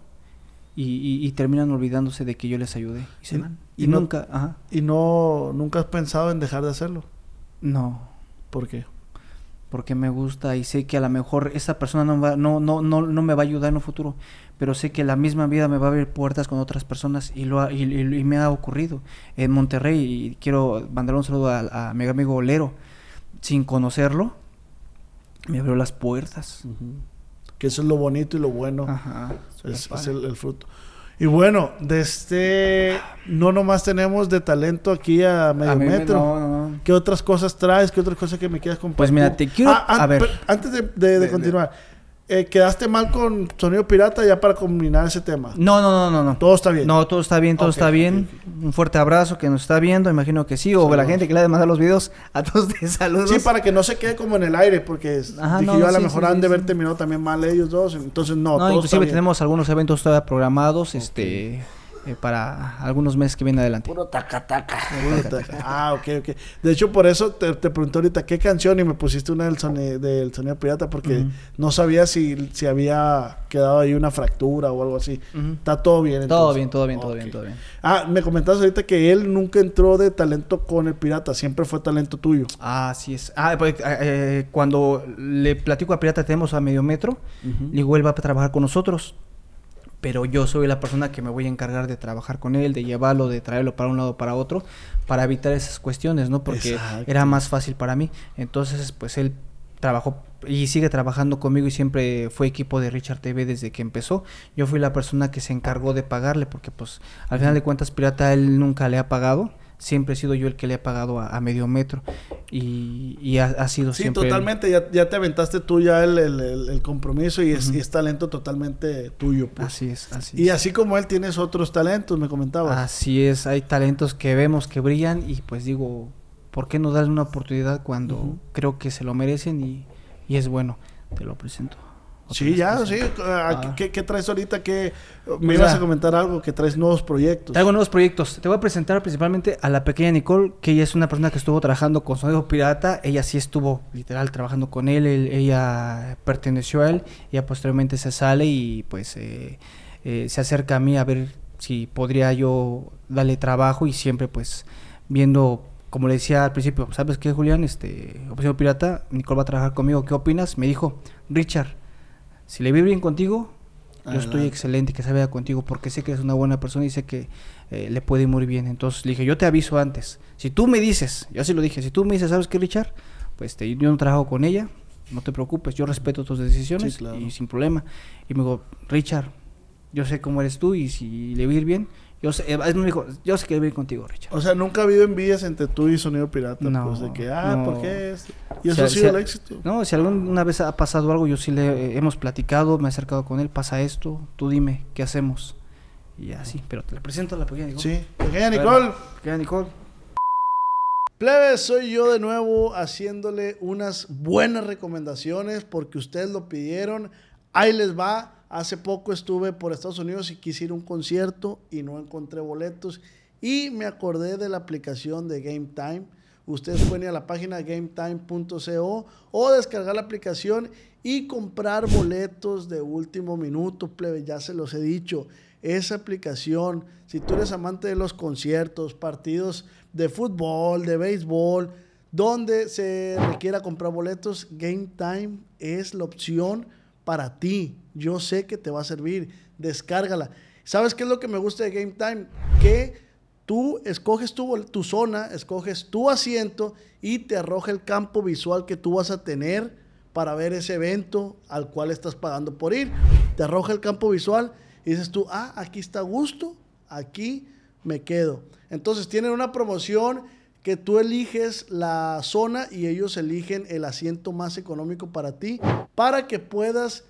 y, y- y terminan olvidándose de que yo les ayudé. Y se Y- van. y Y, no- nunca, ajá. Y no, nunca has pensado en dejar de hacerlo. No, ¿Por qué? porque me gusta y sé que a lo mejor esa persona no, va, no, no, no, no me va a ayudar en un futuro, pero sé que la misma vida me va a abrir puertas con otras personas y, lo ha- y, y- y me ha ocurrido en Monterrey y quiero mandar un saludo a, a mi amigo Olero, sin conocerlo, me abrió las puertas. Que eso es lo bonito y lo bueno. Ajá. es, es el, el fruto. Y bueno, de este, no nomás tenemos de talento aquí a medio A mí me- metro. no, no, no. ¿Qué otras cosas traes? ¿Qué otras cosas que me quieras compartir? Pues mira, te quiero- Ah, ah, a ver. antes de, de- de De- continuar, eh, quedaste mal con Sonido Pirata ya para combinar ese tema. No, no, no, no, no. Todo está bien. No, todo está bien, todo está bien. Un fuerte abrazo que nos está viendo, imagino que sí. O la gente que le ha de mandar los videos, a todos de saludos. Sí, para que no se quede como en el aire, porque Ajá, dije no, yo a lo sí, mejor sí, han sí, de haber terminado también mal ellos dos. Entonces, no, No, todo está inclusive bien. tenemos algunos eventos todavía programados, este, eh, para algunos meses que vienen adelante. Puro taca taca. Ah, ok, ok. De hecho, por eso te, te pregunté ahorita qué canción y me pusiste una del, soni- del sonido pirata porque no sabía si, si había quedado ahí una fractura o algo así. Está todo bien. Todo entonces? bien, todo bien, todo bien, todo bien. Ah, me comentabas ahorita que él nunca entró de talento con el pirata, siempre fue talento tuyo. Ah, así es. Ah, pues, eh, eh, cuando le platico a Pirata tenemos a medio metro, le digo, él va a trabajar con nosotros. Pero yo soy la persona que me voy a encargar de trabajar con él, de llevarlo, de traerlo para un lado para otro, para evitar esas cuestiones, ¿no? Porque Exacto. era más fácil para mí. Entonces, pues él trabajó y sigue trabajando conmigo y siempre fue equipo de Richard TV desde que empezó. Yo fui la persona que se encargó de pagarle porque pues al final de cuentas Pirata él nunca le ha pagado. Siempre he sido yo el que le ha pagado a, a medio metro. y, y ha, ha sido Sí, siempre... totalmente. Ya, ya te aventaste tú ya el, el- compromiso y es, y es talento totalmente tuyo. Pues. Así es, así Y es. así como él tienes otros talentos, me comentabas. Así es, hay talentos que vemos que brillan y pues digo, ¿por qué no darle una oportunidad cuando creo que se lo merecen y, y es bueno? Te lo presento. Sí, ya, sí. Ah, Ah. ¿Qué, qué traes ahorita? ¿Qué, me Mira. ibas a comentar algo, que traes nuevos proyectos. Traigo nuevos proyectos. Te voy a presentar principalmente a la pequeña Nicole, que ella es una persona que estuvo trabajando con Sonido Pirata. Ella sí estuvo literal trabajando con él. él- ella perteneció a él. Ella posteriormente se sale y pues eh, eh, se acerca a mí a ver si podría yo darle trabajo y siempre pues viendo, como le decía al principio, ¿sabes qué, Julián? Este, Opción Pirata, Nicole va a trabajar conmigo. ¿Qué opinas? Me dijo, Richard, si le vi bien contigo, yo estoy excelente que se vea contigo porque sé que eres una buena persona y sé que eh, le puede ir muy bien. Entonces le dije, yo te aviso antes. Si tú me dices, yo así lo dije, si tú me dices, ¿sabes qué, Richard? Pues te, yo no trabajo con ella, no te preocupes, yo respeto tus decisiones Sí, claro. y sin problema. Y me dijo, Richard, yo sé cómo eres tú y si le vi ir bien, yo sé, eh, me dijo, yo sé que voy a ir contigo, Richard. O sea, nunca ha habido envidias entre tú y Sonido Pirata. No, pues de que, ah, no. ¿por qué es? Y eso sea, ha sido si- el éxito. No, si alguna vez ha pasado algo, yo sí le eh, hemos platicado, me he acercado con él, pasa esto, tú dime, ¿qué hacemos? Y así, pero te le presento a la pequeña Nicole. Sí. Pequeña Nicole. Pequeña Nicole. Plebes, soy yo de nuevo haciéndole unas buenas recomendaciones porque ustedes lo pidieron. Ahí les va. Hace poco estuve por Estados Unidos y quise ir a un concierto y no encontré boletos. Y me acordé de la aplicación de Game Time. Ustedes pueden ir a la página gametime.co o descargar la aplicación y comprar boletos de último minuto, plebe. Ya se los he dicho. Esa aplicación, si tú eres amante de los conciertos, partidos de fútbol, de béisbol, donde se requiera comprar boletos, Game Time es la opción para ti. Yo sé que te va a servir. Descárgala. ¿Sabes qué es lo que me gusta de Game Time? Que tú escoges tu, zona, escoges tu asiento y te arroja el campo visual que tú vas a tener para ver ese evento al cual estás pagando por ir. Te arroja el campo visual y dices tú, ah, aquí está gusto, aquí me quedo. Entonces tienen una promoción que tú eliges la zona y ellos eligen el asiento más económico para ti para que puedas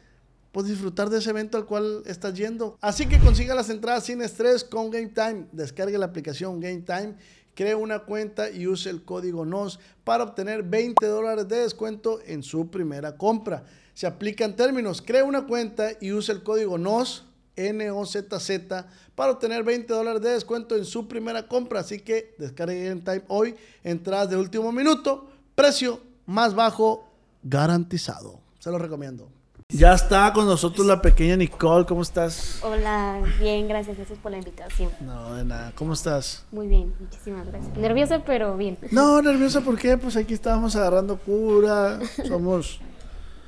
pues, disfrutar de ese evento al cual estás yendo. Así que consiga las entradas sin estrés con Game Time. Descargue la aplicación Game Time, cree una cuenta y use el código NOS para obtener 20 dólares de descuento en su primera compra. Se aplican términos. Crea una cuenta y use el código NOS, N-O-Z-Z, para obtener 20 dólares de descuento en su primera compra. Así que descargue Game Time hoy. Entradas de último minuto. Precio más bajo garantizado. Se lo recomiendo. Ya está con nosotros la pequeña Nicole. ¿Cómo estás? Hola, bien, gracias, gracias por la invitación. No, de nada. ¿Cómo estás? Muy bien, muchísimas gracias. Nerviosa, pero bien. No, nerviosa, ¿por qué? Pues aquí estábamos agarrando cura. Somos,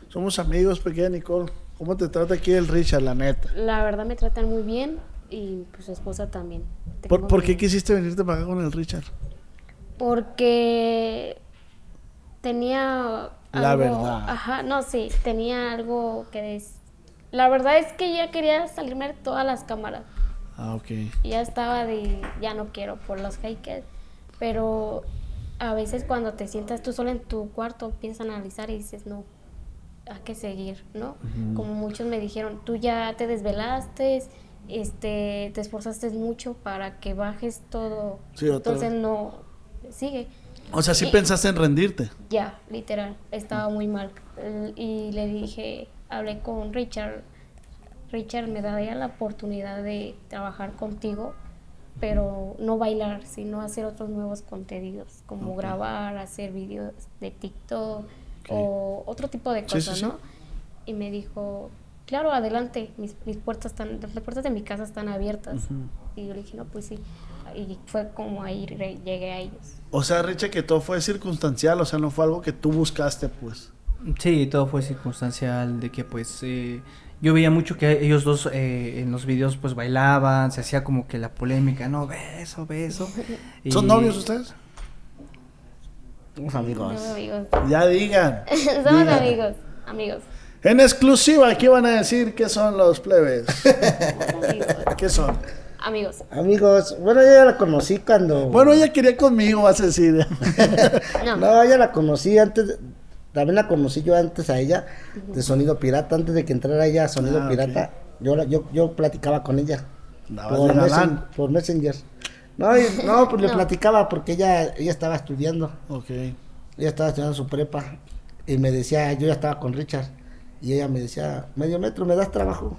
somos amigos, pequeña Nicole. ¿Cómo te trata aquí el Richard, la neta? La verdad me tratan muy bien y pues su esposa también. ¿Por, qué bien. quisiste venirte para acá con el Richard? Porque tenía La algo- verdad. Ajá, no, sí, tenía algo que des... La verdad es que ya quería salirme de todas las cámaras. Ah, ok. Ya estaba de, ya no quiero por los haters, pero a veces cuando te sientas tú sola en tu cuarto, a analizar y dices, no, hay que seguir, ¿no? Como muchos me dijeron, tú ya te desvelaste, este, te esforzaste mucho para que bajes todo, Sí, entonces vez. no, sigue. O sea, sí Y- pensaste en rendirte. Ya, literal, estaba muy mal. Y le dije, hablé con Richard, Richard me daría la oportunidad de trabajar contigo, pero no bailar, sino hacer otros nuevos contenidos, como grabar, hacer videos de TikTok o otro tipo de Sí, sí, cosas, sí. ¿no? Y me dijo, claro, adelante, mis, mis puertas están, las puertas de mi casa están abiertas. Y yo le dije, no, pues sí. Y fue como ahí re- llegué a ellos. O sea, Richard, que todo fue circunstancial, o sea, no fue algo que tú buscaste, pues. Sí, todo fue circunstancial de que pues eh, yo veía mucho que ellos dos eh, en los videos pues bailaban, se hacía como que la polémica, no, beso, beso. y- ¿Son novios ustedes? Somos amigos. Somos amigos. Ya digan. Somos Digan. amigos, amigos. En exclusiva, aquí van a decir qué son los plebes. amigos. ¿Qué son? Amigos. Amigos, bueno, yo ya la conocí cuando... Bueno, ella quería conmigo, vas a decir. No. No, ella la conocí antes, de- también la conocí yo antes a ella, de Sonido Pirata, antes de que entrara ella a Sonido Ah. Pirata, yo, la- yo, yo platicaba con ella. Por, por Messenger. No, y- no, pues le platicaba porque ella, ella estaba estudiando, Ok. ella estaba estudiando su prepa, y me decía, yo ya estaba con Richard, y ella me decía, medio metro, ¿me das trabajo?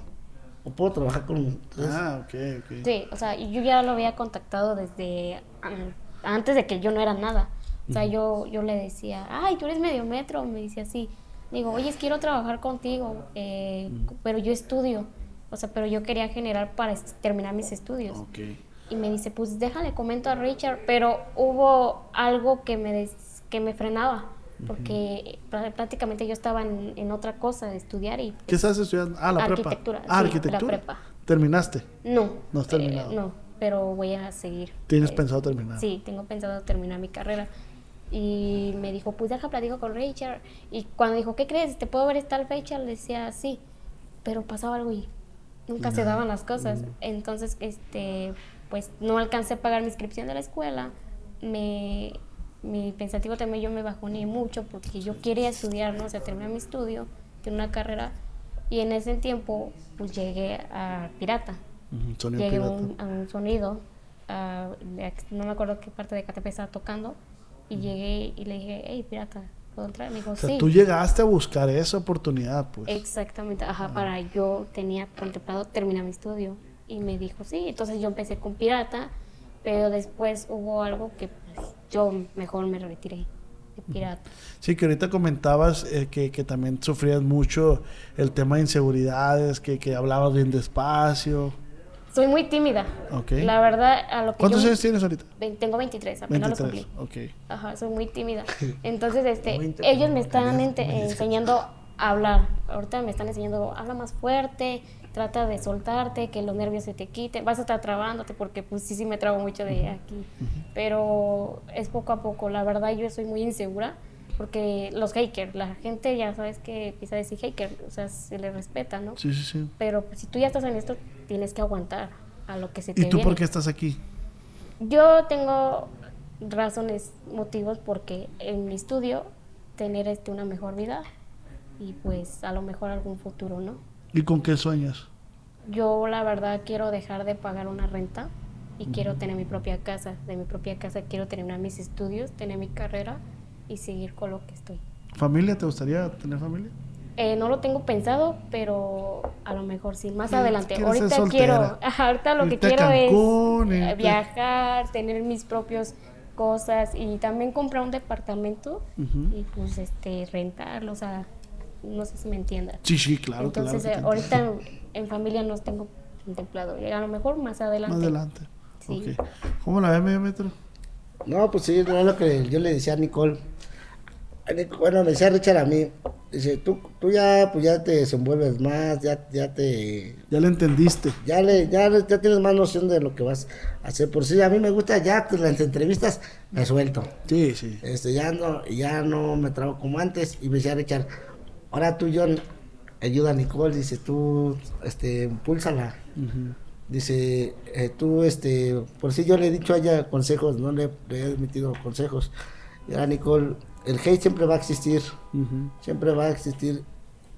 ¿O puedo trabajar con ustedes?" Ah, ok, ok. Sí, o sea, yo ya lo había contactado desde an- antes de que yo no era nada. O sea, yo, yo le decía, ay, tú eres medio metro. Me decía así. Digo, oye, quiero trabajar contigo, eh, pero yo estudio. O sea, pero yo quería generar para terminar mis estudios. Ok. Y me dice, pues déjale, comento a Richard. Pero hubo algo que me, des- que me frenaba. Porque prá- prácticamente yo estaba en, en otra cosa de estudiar y ¿Qué estás estudiando? Ah, la Arquitectura, prepa. Ah, sí, arquitectura. la prepa. ¿Terminaste? no. No has terminado. eh, no, pero voy a seguir. ¿Tienes Eh, pensado terminar? Sí, tengo pensado terminar mi carrera. Y me dijo, pues deja platico con Richard. Y cuando dijo, ¿qué crees? ¿Te puedo ver esta fecha? Le decía, sí. Pero pasaba algo y nunca se daban las cosas. Entonces, este, pues no alcancé a pagar mi inscripción de la escuela. Me, mi pensativo también yo me bajoné mucho porque yo quería estudiar, ¿no? O sea, terminar mi estudio, tener una carrera. Y en ese tiempo, pues llegué a Pirata Sonido llegué a pirata. un, a un sonido, ah, no me acuerdo qué parte de KTP estaba tocando, y llegué y le dije, hey, pirata, ¿puedo entrar? Me dijo, O sea, sí. tú llegaste a buscar esa oportunidad, pues. Exactamente, ajá, para yo tenía contemplado terminar mi estudio. Y me dijo, sí, entonces yo empecé con pirata, pero después hubo algo que pues, yo mejor me retiré de pirata. Sí, que ahorita comentabas eh, que, que también sufrías mucho el tema de inseguridades, que, que hablabas bien despacio. Soy muy tímida. Ok. La verdad, a lo que ¿Cuántos yo... años tienes ahorita? Ve- Tengo 23, apenas los 23. cumplí. Ok. Ajá, soy muy tímida. Entonces, este, 20 ellos me están ente- enseñando a hablar. Ahorita me están enseñando, habla más fuerte, trata de soltarte, que los nervios se te quiten. Vas a estar trabándote porque pues sí, sí me trabo mucho de aquí. Pero es poco a poco. La verdad, yo soy muy insegura porque los hackers, la gente ya sabes que empieza a decir hacker, o sea, se le respeta, ¿no? Sí, sí, sí. Pero pues, si tú ya estás en esto, tienes que aguantar a lo que se te ¿Y tú viene. por qué estás aquí? Yo tengo razones, motivos porque en mi estudio tener este una mejor vida y pues a lo mejor algún futuro, ¿no? ¿Y con qué sueñas? Yo la verdad quiero dejar de pagar una renta y quiero tener mi propia casa. De mi propia casa quiero terminar mis estudios, tener mi carrera y seguir con lo que estoy. ¿Familia? ¿Te gustaría tener familia? Eh, no lo tengo pensado, pero a lo mejor sí, más adelante. Ahorita quiero, ahorita lo que Irte quiero Cancún, es eh, irte- viajar, tener mis propios cosas y también comprar un departamento y pues este rentarlo, o sea, no sé si me entiendan. Sí, sí, claro, Entonces, claro. eh, ahorita en, en familia no tengo contemplado, y a lo mejor más adelante. Más adelante. Sí. ¿Cómo la ves, medio metro? No, pues sí, no es lo que yo le decía a Nicole. A Nic- Bueno, me decía Richard a mí. Dice, tú, tú ya, pues ya te desenvuelves más, ya, ya te, Ya le entendiste. ya le, ya, le- ya tienes más noción de lo que vas a hacer. Por si a mí me gusta, ya pues, las entrevistas me suelto. Sí, sí. Este, ya no, ya no me trago como antes. Y me decía Richard, ahora tú, John, ayuda a Nicole, dice, tú, este, impúlsala. Ujú. Dice, eh, tú, este, por si yo le he dicho a ella consejos, no le, le he emitido consejos. Y ahora, Nicole, el hate siempre va a existir, Ujú. siempre va a existir,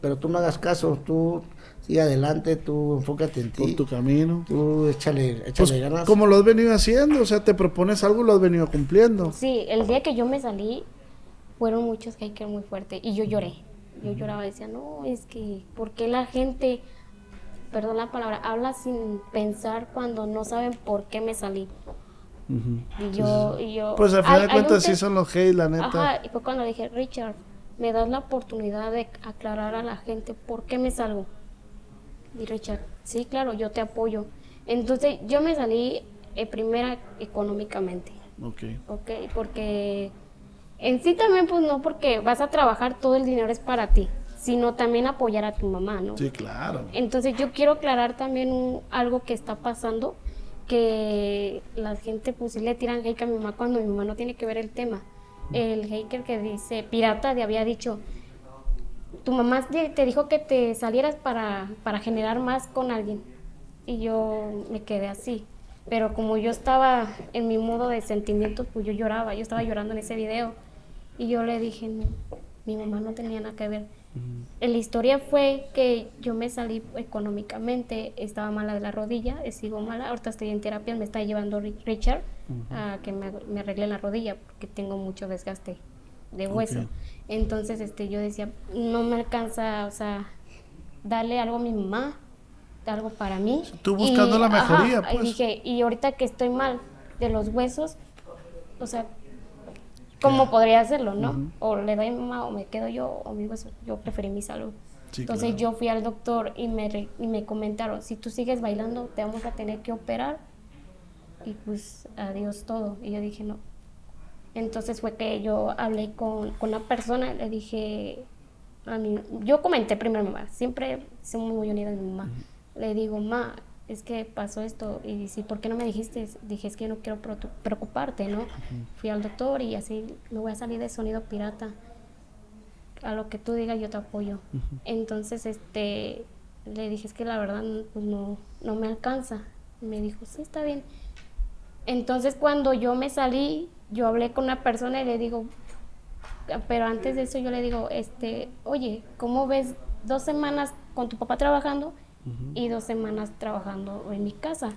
pero tú no hagas caso, tú sigue adelante, tú enfócate en Por ti, tu camino. tú échale, échale Pues, ganas. como lo has venido haciendo, o sea, te propones algo y lo has venido cumpliendo. Sí, el día que yo me salí, fueron muchos haters muy fuertes y yo lloré. Yo lloraba, decía, no, es que, ¿por qué la gente, perdón la palabra, habla sin pensar cuando no saben por qué me salí? Y yo, y yo... Pues al final de cuentas sí son los hate, la neta. Ajá, y fue cuando dije, Richard, me das la oportunidad de aclarar a la gente por qué me salgo. Y Richard, sí, claro, yo te apoyo. Entonces yo me salí eh, primera económicamente. Ok. Ok, porque en sí también, pues no porque vas a trabajar, todo el dinero es para ti, sino también apoyar a tu mamá, ¿no? Sí, claro. Entonces yo quiero aclarar también un- algo que está pasando, que la gente pues sí le tiran hate a mi mamá cuando mi mamá no tiene que ver el tema. El hater que dice, pirata, le había dicho, tu mamá te te dijo que te salieras para, para generar más con alguien. Y yo me quedé así. Pero como yo estaba en mi modo de sentimientos, pues yo lloraba, yo estaba llorando en ese video. Y yo le dije, no, mi mamá no tenía nada que ver. La historia fue que yo me salí económicamente, estaba mala de la rodilla, sigo mala, ahorita estoy en terapia, me está llevando Ri- Richard a que me, me arregle la rodilla porque tengo mucho desgaste de hueso. Ok. Entonces este, yo decía, no me alcanza, o sea, darle algo a mi mamá, algo para mí. Tú buscando la mejoría, Y pues. dije, y ahorita que estoy mal de los huesos, o sea, ¿cómo podría hacerlo, no? O le doy a mi mamá o me quedo yo o mis huesos. Yo preferí mi salud. Sí, Entonces claro. yo fui al doctor y me, re- y me comentaron, si tú sigues bailando te vamos a tener que operar y pues adiós todo. Y yo dije, no. Entonces fue que yo hablé con, con una persona, le dije, a mi, yo comenté primero a mi mamá, siempre soy muy unida a mi mamá. Le digo, ma, es que pasó esto y dice, ¿por qué no me dijiste? Dije, es que yo no quiero preocu- preocuparte, ¿no? Fui al doctor y así me voy a salir de sonido pirata. A lo que tú digas yo te apoyo. Entonces, este, le dije, es que la verdad pues, no, no me alcanza. Me dijo, sí, está bien. Entonces, cuando yo me salí, yo hablé con una persona y le digo, pero antes de eso yo le digo, este, oye, ¿cómo ves dos semanas con tu papá trabajando y dos semanas trabajando en mi casa?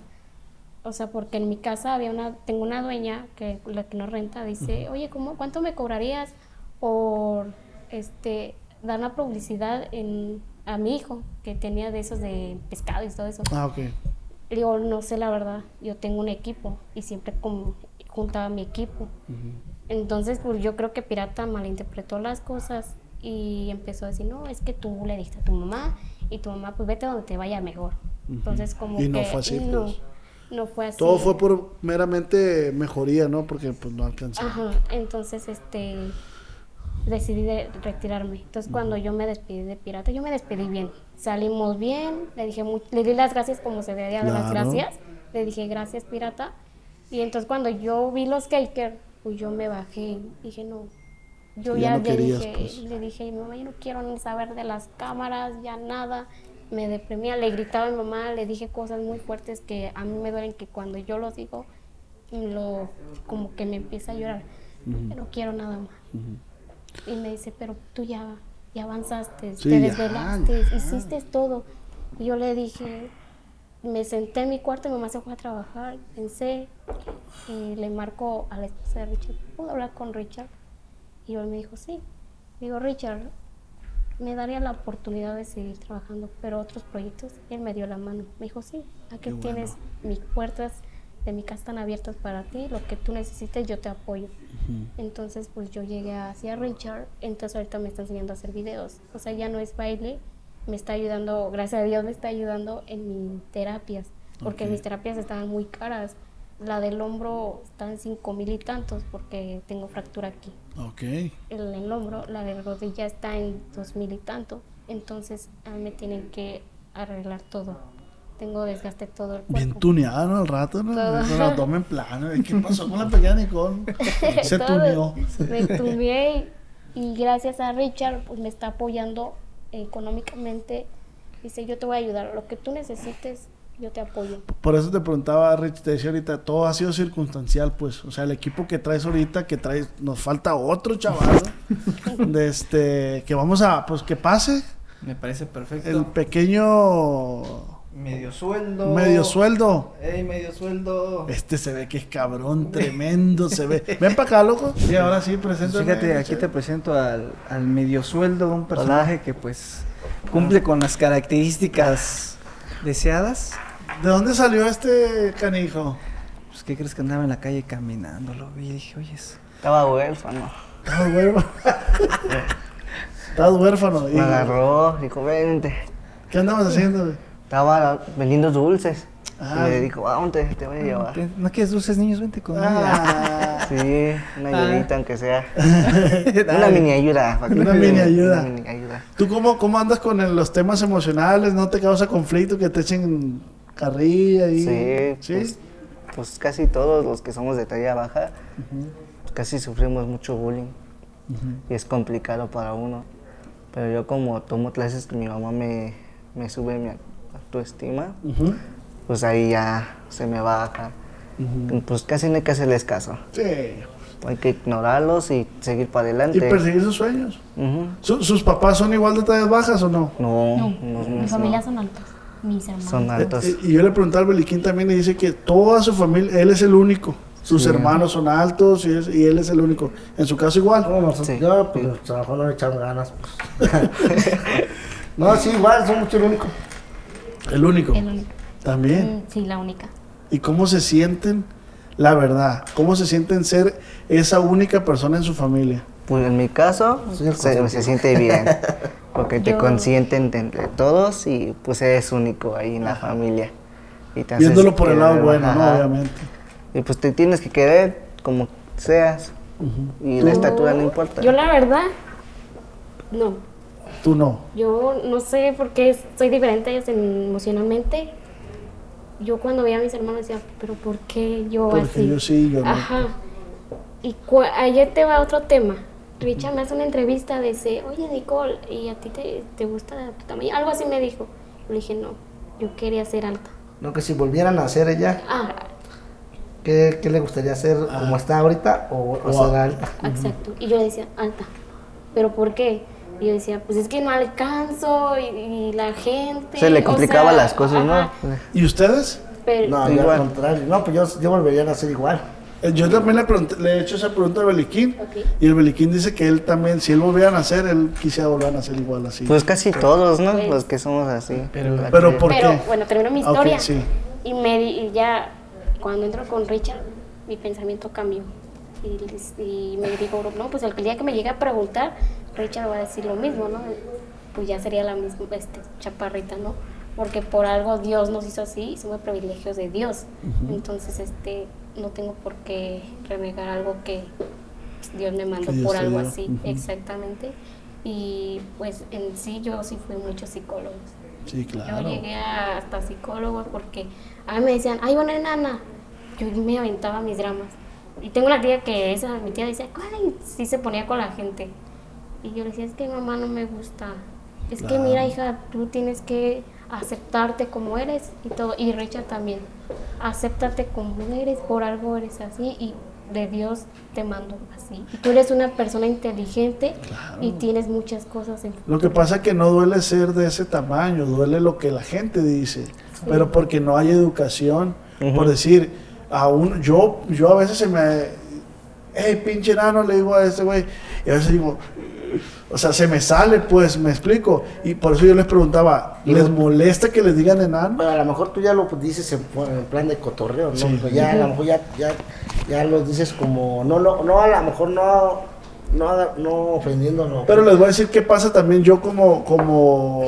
O sea, porque en mi casa había una, tengo una dueña que la que nos renta, dice, oye, ¿cómo, ¿cuánto me cobrarías por este dar una publicidad en, a mi hijo que tenía de esos de pescado y todo eso? Ah, ok. Le digo, no sé la verdad, yo tengo un equipo y siempre como juntaba mi equipo. Entonces, pues yo creo que Pirata malinterpretó las cosas y empezó a decir, no, es que tú le diste a tu mamá y tu mamá, pues vete donde te vaya mejor. Entonces, como Y no que fue así, no, pues. no fue así. Todo fue por meramente mejoría, ¿no? Porque pues no alcanzó. Ajá, entonces este decidí de retirarme. Entonces cuando yo me despedí de Pirata, yo me despedí bien. Salimos bien, le dije le di las gracias como se debía dar las Claro. gracias. Le dije gracias Pirata. Y entonces cuando yo vi los Caker, pues yo me bajé. Dije, no. Yo Ya ya, no le querías, dije, pues. le dije, mamá, yo no quiero ni saber de las cámaras, ya nada. Me deprimía, le gritaba a mi mamá, le dije cosas muy fuertes que a mí me duelen que cuando yo los digo, lo, como que me empieza a llorar. Yo no quiero nada más. Y me dice, pero tú ya, ya avanzaste, Sí, te desvelaste, ya. hiciste todo. Y yo le dije, me senté en mi cuarto, mi mamá se fue a trabajar, pensé, y le marco a la esposa de Richard, ¿puedo hablar con Richard? Y él me dijo, sí. Digo, Richard, me daría la oportunidad de seguir trabajando, pero otros proyectos, y él me dio la mano. Me dijo, sí, aquí Qué bueno. tienes mis puertas de mi casa están abiertas para ti, lo que tú necesites yo te apoyo. Entonces pues yo llegué hacia Richard, entonces ahorita me está enseñando a hacer videos. O sea, ya no es baile, me está ayudando, gracias a Dios me está ayudando en mis terapias, porque mis terapias estaban muy caras. La del hombro está en cinco mil y tantos porque tengo fractura aquí Ok. el, el hombro, la de rodilla está en dos mil y tanto. Entonces a mí me tienen que arreglar todo. Tengo desgaste todo el Bien cuerpo. tuneado ¿no? al rato, ¿no? Todo. El abdomen plano. ¿Qué pasó con la pequeña Nicole? Se tuneó. Me tuneé y gracias a Richard pues me está apoyando económicamente. Dice, yo te voy a ayudar. Lo que tú necesites, yo te apoyo. Por eso te preguntaba, Rich, te decía ahorita, todo ha sido circunstancial, pues. O sea, el equipo que traes ahorita, que traes, nos falta otro chaval. De este, que vamos a, pues que pase Me parece perfecto. el pequeño Medio sueldo. medio sueldo. Ey, medio sueldo. Este se ve que es cabrón, tremendo, se ve. Ven para acá, loco. Y ahora sí, preséntame. Fíjate, aquí te presento al, al medio sueldo un personaje que pues cumple con las características deseadas. ¿De dónde salió este canijo? Pues, ¿qué crees que andaba en la calle caminando? Lo vi y dije, oye, es- Estaba huérfano. Estás huérfano. Estás huérfano. ¿Y Me agarró, dijo, vente. ¿Qué andabas haciendo, güey? Estaba vendiendo dulces. Ah. Y le dijo, ¿a dónde te voy a llevar? "Te- ¿no quieres dulces niños? Vente conmigo. Ah, Sí, una ayudita aunque sea. Una mini ayuda. Una mini ayuda. Una mini ayuda. ¿Tú cómo, cómo andas con el- los temas emocionales? ¿No te causa conflicto que te echen carrilla y Sí, ¿Sí? Pues, pues casi todos los que somos de talla baja, casi sufrimos mucho bullying. Y es complicado para uno. Pero yo como tomo clases que mi mamá me, me sube mi autoestima, pues ahí ya se me baja. Pues casi no hay que hacerles caso. Sí. Hay que ignorarlos y seguir para Y adelante. perseguir sus sueños. Ujú. ¿Su- ¿Sus papás son igual de tallas bajas o no? No, No, no, no, mi no. familia son altas. Mis hermanos. Son altos. Eh, Y yo le pregunté al Beliquín también y dice que toda su familia, él es el único. Sus hermanos son altos y, es- y él es el único. En su caso igual. No, nosotros, Sí. yo, pues, a lo mejor no le echaron ganas. pues. no, sí, igual, son mucho el único. El único. El único. También. Mm, Sí, la única. ¿Y cómo se sienten? La verdad, ¿cómo se sienten ser esa única persona en su familia? Pues en mi caso, se, siente bien. Porque te Yo- consienten de entre todos y pues eres único ahí en la familia. Y te haces Viéndolo por el lado bueno. Obviamente. Y pues te tienes que querer como seas. Y la estatura no importa. Yo la verdad, no. Tú no. Yo no sé por qué soy diferente emocionalmente. Yo cuando veía a mis hermanos decía, pero ¿por qué yo Porque así? yo sí, yo no. Ajá. Y ayer te va otro tema. Richard me hace una entrevista de ese, oye Nicole, ¿y a ti te, te gusta tu tamaño? Algo así me dijo. Le dije, no, yo quería ser alta. No, que si volvieran a hacer ella, Ah, ¿qué, qué le gustaría hacer como está ahorita o, o ser alta? exacto. Y yo le decía, alta. ¿Pero por qué? Y yo decía, pues es que no alcanzo y, y la gente. Se le o complicaba sea, las cosas, ajá, ¿no? ¿Y ustedes? Pero, No, yo Igual. al contrario. No, pues yo, yo volvería a hacer igual. Eh, Yo también le, pregunté- le he hecho esa pregunta al Beliquín. Y el Beliquín dice que él también, si él volviera a nacer, él quisiera volver a nacer igual así. Pues casi todos, ¿no? Pues- Los que somos así. Pero- Pero que- ¿por pero qué? bueno, termino mi Ah, historia. sí. Y me di- y ya cuando entro con Richard, mi pensamiento cambió. Y, me dijo, no, pues el día que me llegue a preguntar, Richard va a decir lo mismo, ¿no? Pues ya sería la misma este, chaparrita, ¿no? Porque por algo Dios nos hizo así y somos privilegios de Dios. Entonces, este, no tengo por qué renegar algo que Dios me mandó por algo así, exactamente. Y pues en sí yo sí fui muchos psicólogos. Sí, Yo claro. llegué a- hasta psicólogos porque a mí me decían, ay, una enana. Yo me aventaba mis dramas. Y tengo una tía que esa, mi tía dice, ay, sí se ponía con la gente. Y yo le decía, es que mamá no me gusta. Es que mira, hija, tú tienes que aceptarte como eres y todo. Y Richard también. Acéptate como eres, por algo eres así y de Dios te mando así. Y tú eres una persona inteligente y tienes muchas cosas en Lo que pasa es que no duele ser de ese tamaño, duele lo que la gente dice, pero porque no hay educación. Por decir, a un, yo, yo a veces se me, hey, pinche enano, le digo a este güey, y a veces digo, o sea, se me sale, pues, me explico. Y por eso yo les preguntaba, ¿les molesta que les digan enano? Pero a lo mejor tú ya lo dices en, en plan de cotorreo, ¿no? Sí. Pero ya a lo mejor ya, ya, ya lo dices como, no, lo- no, a lo mejor no, no, no ofendiéndolo. Pero les voy a decir qué pasa también yo como, como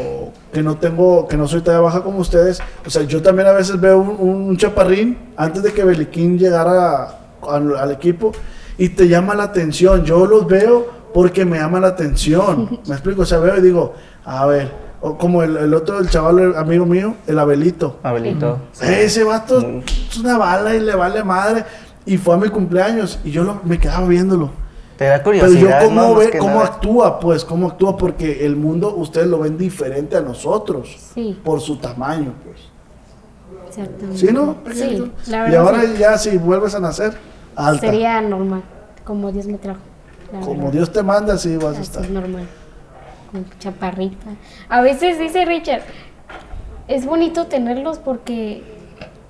que no tengo, que no soy talla baja como ustedes. O sea, yo también a veces veo un, un chaparrín antes de que Beliquín llegara al, al equipo y te llama la atención. Yo los veo porque me llama la atención. Me explico, o sea, veo y digo, a ver, o como el, el otro, el chaval el amigo mío, el Abelito. Abelito. Ese vato Muy- es una bala y le vale madre. Y fue a mi cumpleaños y yo lo- me quedaba viéndolo. Te da Pero yo curiosidad, cómo ve, cómo nada. actúa, pues, cómo actúa, porque el mundo ustedes lo ven diferente a nosotros, Sí, por su tamaño, pues. exactamente. ¿Sí, no? Sí, la y verdad ahora sí. ya si vuelves a nacer, alta. Sería normal, como Dios me trajo. Como. Dios te manda, así vas a estar. es normal. Con chaparrita. A veces dice Richard, es bonito tenerlos porque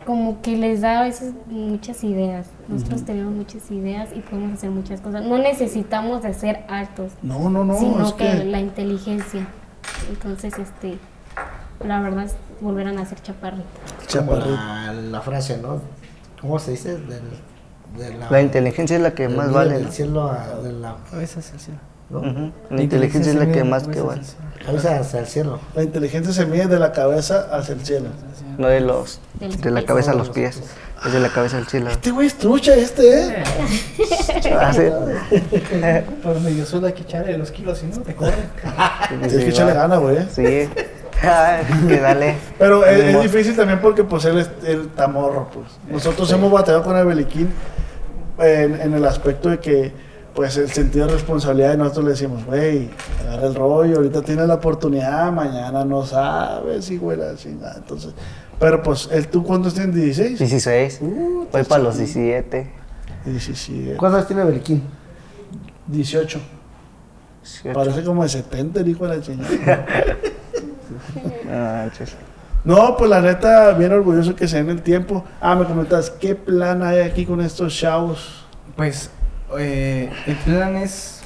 como que les da a veces muchas ideas. Nosotros tenemos muchas ideas y podemos hacer muchas cosas. No necesitamos de ser altos, No, no, no, sino es que, que... la inteligencia. Entonces, este, la verdad es volver a nacer chaparrita. Como Chaparrito. la, la frase, ¿no? ¿Cómo se dice? Del, de la, La inteligencia es la que más vale, Del ¿no? cielo a, de la, Cabeza hacia el cielo. ¿no? Ujú. La inteligencia es la que más que vale. Cabeza hacia el cielo. La inteligencia se mide de la cabeza hacia el cielo. No de los De la pies. cabeza a los pies. Es de la cabeza al cielo. Este güey es trucha, este, ¿eh? Ah, sí. Por medio solo hay que echarle los kilos, si no te corre. Tienes que echarle gana, güey. ¿eh? Sí. Que dale. Pero es, es difícil también porque pues él es el tamorro, pues. Nosotros hemos batallado con el Beliquín en, en el aspecto de que pues el sentido de responsabilidad y nosotros le decimos, güey, agarra el rollo, ahorita tienes la oportunidad, mañana no sabes, y güey, la chingada. Entonces, pero pues, ¿el, ¿tú cuántos tienes? ¿16? 16. Uh, Voy para los chiquito. 17. 17. ¿Cuántos tiene Beliquín? 18. 18. Parece como de 70 el hijo de la chingada. No. No, pues la neta, bien orgulloso que se den el tiempo. Ah, me comentas, ¿qué plan hay aquí con estos shows? Pues eh, el plan es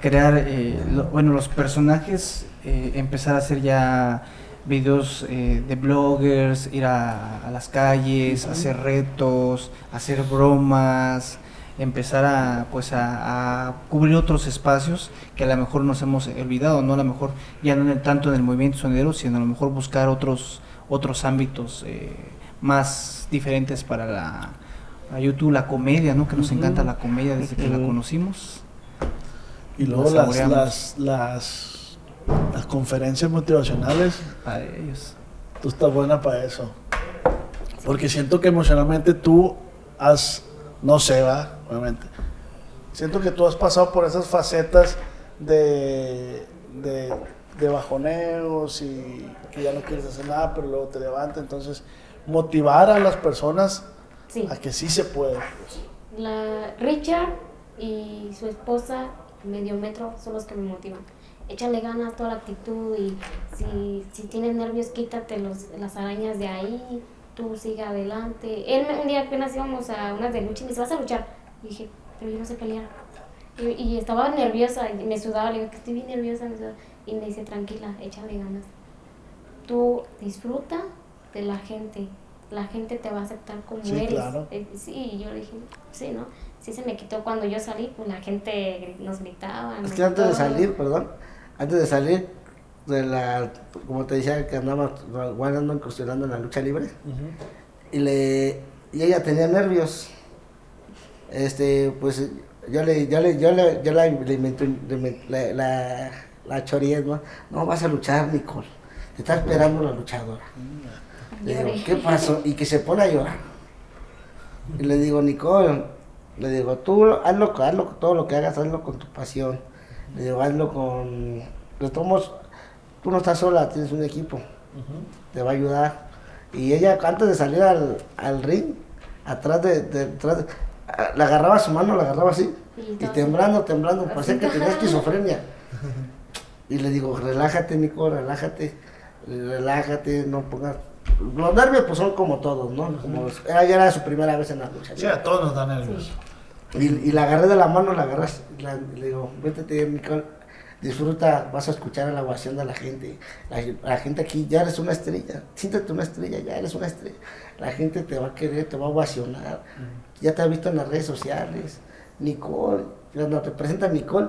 crear, eh, lo- bueno, los personajes, eh, empezar a hacer ya videos eh, de bloggers, ir a, a las calles, hacer retos, hacer bromas, empezar a, pues a, a cubrir otros espacios que a lo mejor nos hemos olvidado, no a lo mejor ya no en el- tanto en el movimiento sonidero, sino a lo mejor buscar otros, otros ámbitos eh, más diferentes para la, a YouTube, la comedia, ¿no? Que nos encanta la comedia desde que la conocimos. Y luego las, las, las, las conferencias motivacionales. Para ellos. Tú estás buena para eso. Porque siento que emocionalmente tú has, no sé, va, obviamente. Siento que tú has pasado por esas facetas de, de, de bajoneos y que ya no quieres hacer nada, pero luego te levanta. Entonces, motivar a las personas Sí. a que sí se puede. pues. La Richard y su esposa, medio metro, son los que me motivan. Échale ganas, toda la actitud y si, si tienes nervios, quítate los, las arañas de ahí, tú sigue adelante. Él un día apenas íbamos a unas de lucha y me dice, vas a luchar. Y dije, pero yo no sé pelear. Y, y estaba nerviosa y me sudaba, le digo que estoy bien nerviosa. me sudaba. Y me dice, tranquila, échale ganas. Tú disfruta de la gente. La gente te va a aceptar como Sí, eres. claro. Eh, sí, yo le dije, sí, ¿no? Sí se me quitó cuando yo salí, pues la gente nos gritaba. Es que antes de salir, perdón, antes de salir de la, como te decía, que andaba guardando, incursionando en la lucha libre, y le, y ella tenía nervios, este, pues, yo le, yo le, yo le, yo la, la, la, la choreé, ¿no? No vas a luchar, Nicole, te está esperando la luchadora. Le digo. ¿qué pasó? Y que se pone a llorar. Y le digo, Nicole, le digo, tú hazlo, hazlo, todo lo que hagas, hazlo con tu pasión. Le digo, hazlo con... Le tomos, tú no estás sola, tienes un equipo, te va a ayudar. Y ella, antes de salir al, al ring, atrás de, de- atrás de- ah, le agarraba su mano, la agarraba así, Y y temblando, temblando, parecía que tenía esquizofrenia. Y le digo, relájate, Nico, relájate, relájate, no pongas... Los nervios pues son como todos, ¿no? Como, ya era su primera vez en la lucha. Sí, a todos nos da nervios. Y, y la agarré de la mano, la agarras, la- le digo, vete, Nicole, disfruta, vas a escuchar la ovación de la gente. La, la gente aquí, ya eres una estrella, siéntate una estrella, ya eres una estrella. La gente te va a querer, te va a ovacionar. Ya te ha visto en las redes sociales. Nicole, cuando te presenta Nicole,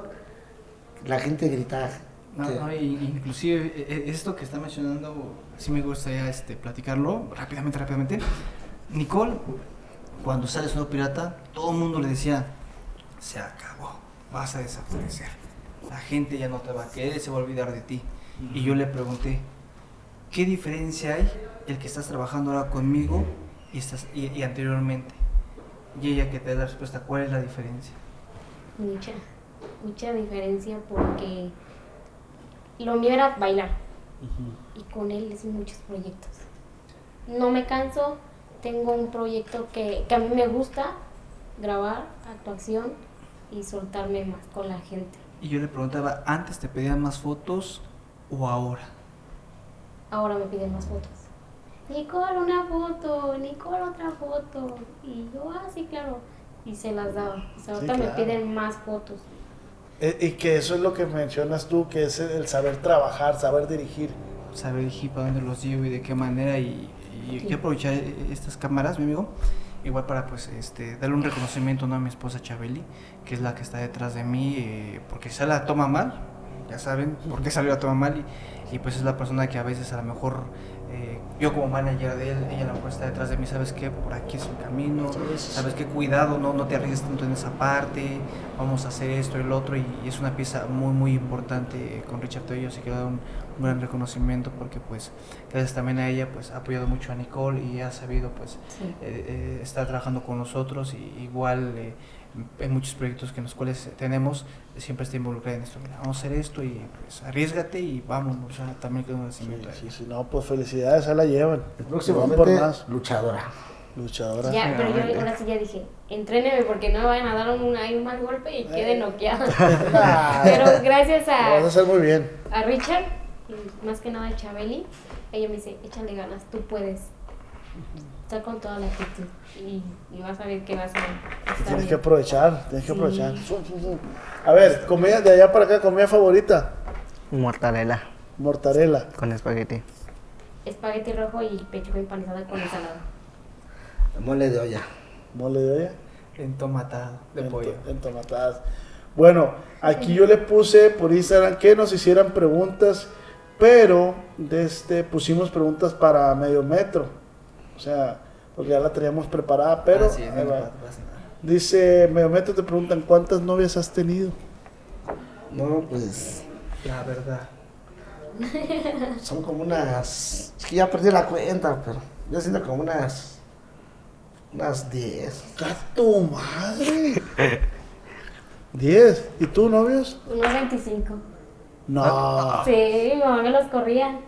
la gente grita. No, no, y- inclusive e- e- esto que está mencionando, sí me gustaría este, platicarlo rápidamente, rápidamente. Nicole, cuando sale Sonido Pirata, todo el mundo le decía, se acabó, vas a desaparecer. La gente ya no te va a querer, se va a olvidar de ti. Y yo le pregunté, ¿qué diferencia hay el que estás trabajando ahora conmigo y, estás, y, y anteriormente? Y ella que te da la respuesta, ¿cuál es la diferencia? Mucha, mucha diferencia porque lo mío era bailar y con él hice muchos proyectos. No me canso, tengo un proyecto que, que a mí me gusta, grabar, actuación y soltarme más con la gente. Y yo le preguntaba, ¿antes te pedían más fotos o ahora? Ahora me piden más fotos. Nicole, una foto, Nicole, otra foto. Y yo, ah, sí, claro. Y se las daba. O sea, ahorita claro. me piden más fotos. Eh, Y que eso es lo que mencionas tú, que es el saber trabajar, saber dirigir. saber elegir para dónde los llevo y de qué manera y, y quiero aprovechar estas cámaras, mi amigo, igual para pues este darle un reconocimiento ¿no? a mi esposa Chabeli, que es la que está detrás de mí, eh, porque se la toma mal, ya saben por qué salió la toma mal y, y, pues es la persona que a veces a lo mejor eh, yo como manager de él, ella a lo mejor está detrás de mí, sabes que por aquí es el camino, sabes que cuidado, no, no te arriesgues tanto en esa parte, vamos a hacer esto y lo otro y, y es una pieza muy muy importante con Richard Toyo, así que le doy un, un gran reconocimiento porque pues gracias también a ella pues ha apoyado mucho a Nicole y ha sabido pues Sí. eh, eh, estar trabajando con nosotros y igual eh, en muchos proyectos que en los cuales tenemos, siempre está involucrada en esto. Mira, vamos a hacer esto y pues arriesgate y vámonos. O sea, también queda un agradecimiento a Sí, ella. sí, no, pues felicidades, ahí la llevan. Próximamente, Van por más. luchadora. Luchadora. Ya, pero yo ahora sí ya dije, entréneme porque no me vayan a dar un, ahí un mal golpe y quede noqueada. Pero gracias lo vas a a, hacer muy bien. a Richard, y más que nada a Chabeli, ella me dice, échale ganas, tú puedes. Está con toda la actitud y, y vas a ver que vas a estar Tienes bien. que aprovechar, tienes que Sí. aprovechar. A ver, comida de allá para acá, comida favorita. Mortadela Mortadela. con espagueti. Espagueti rojo y pechuga empanizada con ensalada. Mole de olla. Mole de olla. Entomatado de Ento- pollo. Entomatadas. Bueno, aquí yo le puse por Instagram que nos hicieran preguntas, pero este, pusimos preguntas para medio metro. O sea, porque ya la teníamos preparada, pero Ah, sí, no nada. dice medio metro te preguntan cuántas novias has tenido. No, pues La verdad. son como unas. Es que ya perdí la cuenta, pero yo siento como unas. Unas 10. ¡Gato madre! 10. ¿Y tú, novios? Unos 25. No. Sí, mi mamá me los corría.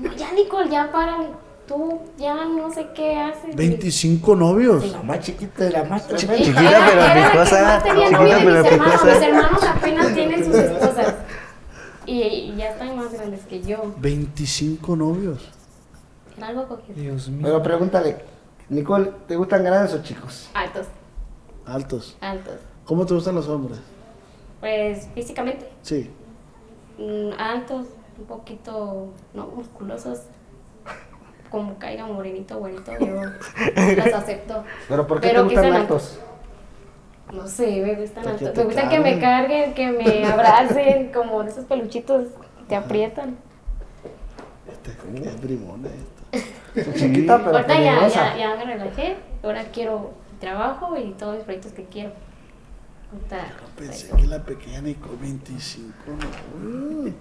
Ya, no, ya, Nicole, ya párale. Tú ya no sé qué haces. 25 novios. La más chiquita y la más tremenda. Chiquita, pero picosa, chiquita, novia de pero mis hermanos. picosa. Mis hermanos apenas tienen sus esposas. Y, y ya están más grandes que yo. 25 novios. Era algo cogido. Dios mío. Pero pregúntale, Nicole, ¿te gustan grandes o chicos? Altos, Altos. altos. ¿Cómo te gustan los hombres? Pues físicamente, Sí. mm, altos, un poquito, no, musculosos. Como caiga morenito, güerito, yo los acepto. Pero ¿por qué Pero te gustan altos? No sé, me gustan altos. te Me gustan que me carguen, que me abracen, como esos peluchitos te aprietan. Este, qué bribona esta. Chiquita, pero Ahorita ya, peligrosa. ya, ya me relajé. Ahora quiero trabajo y todos mis proyectos que quiero. Ahorita, Pensé que la pequeña Nicole 25 novios.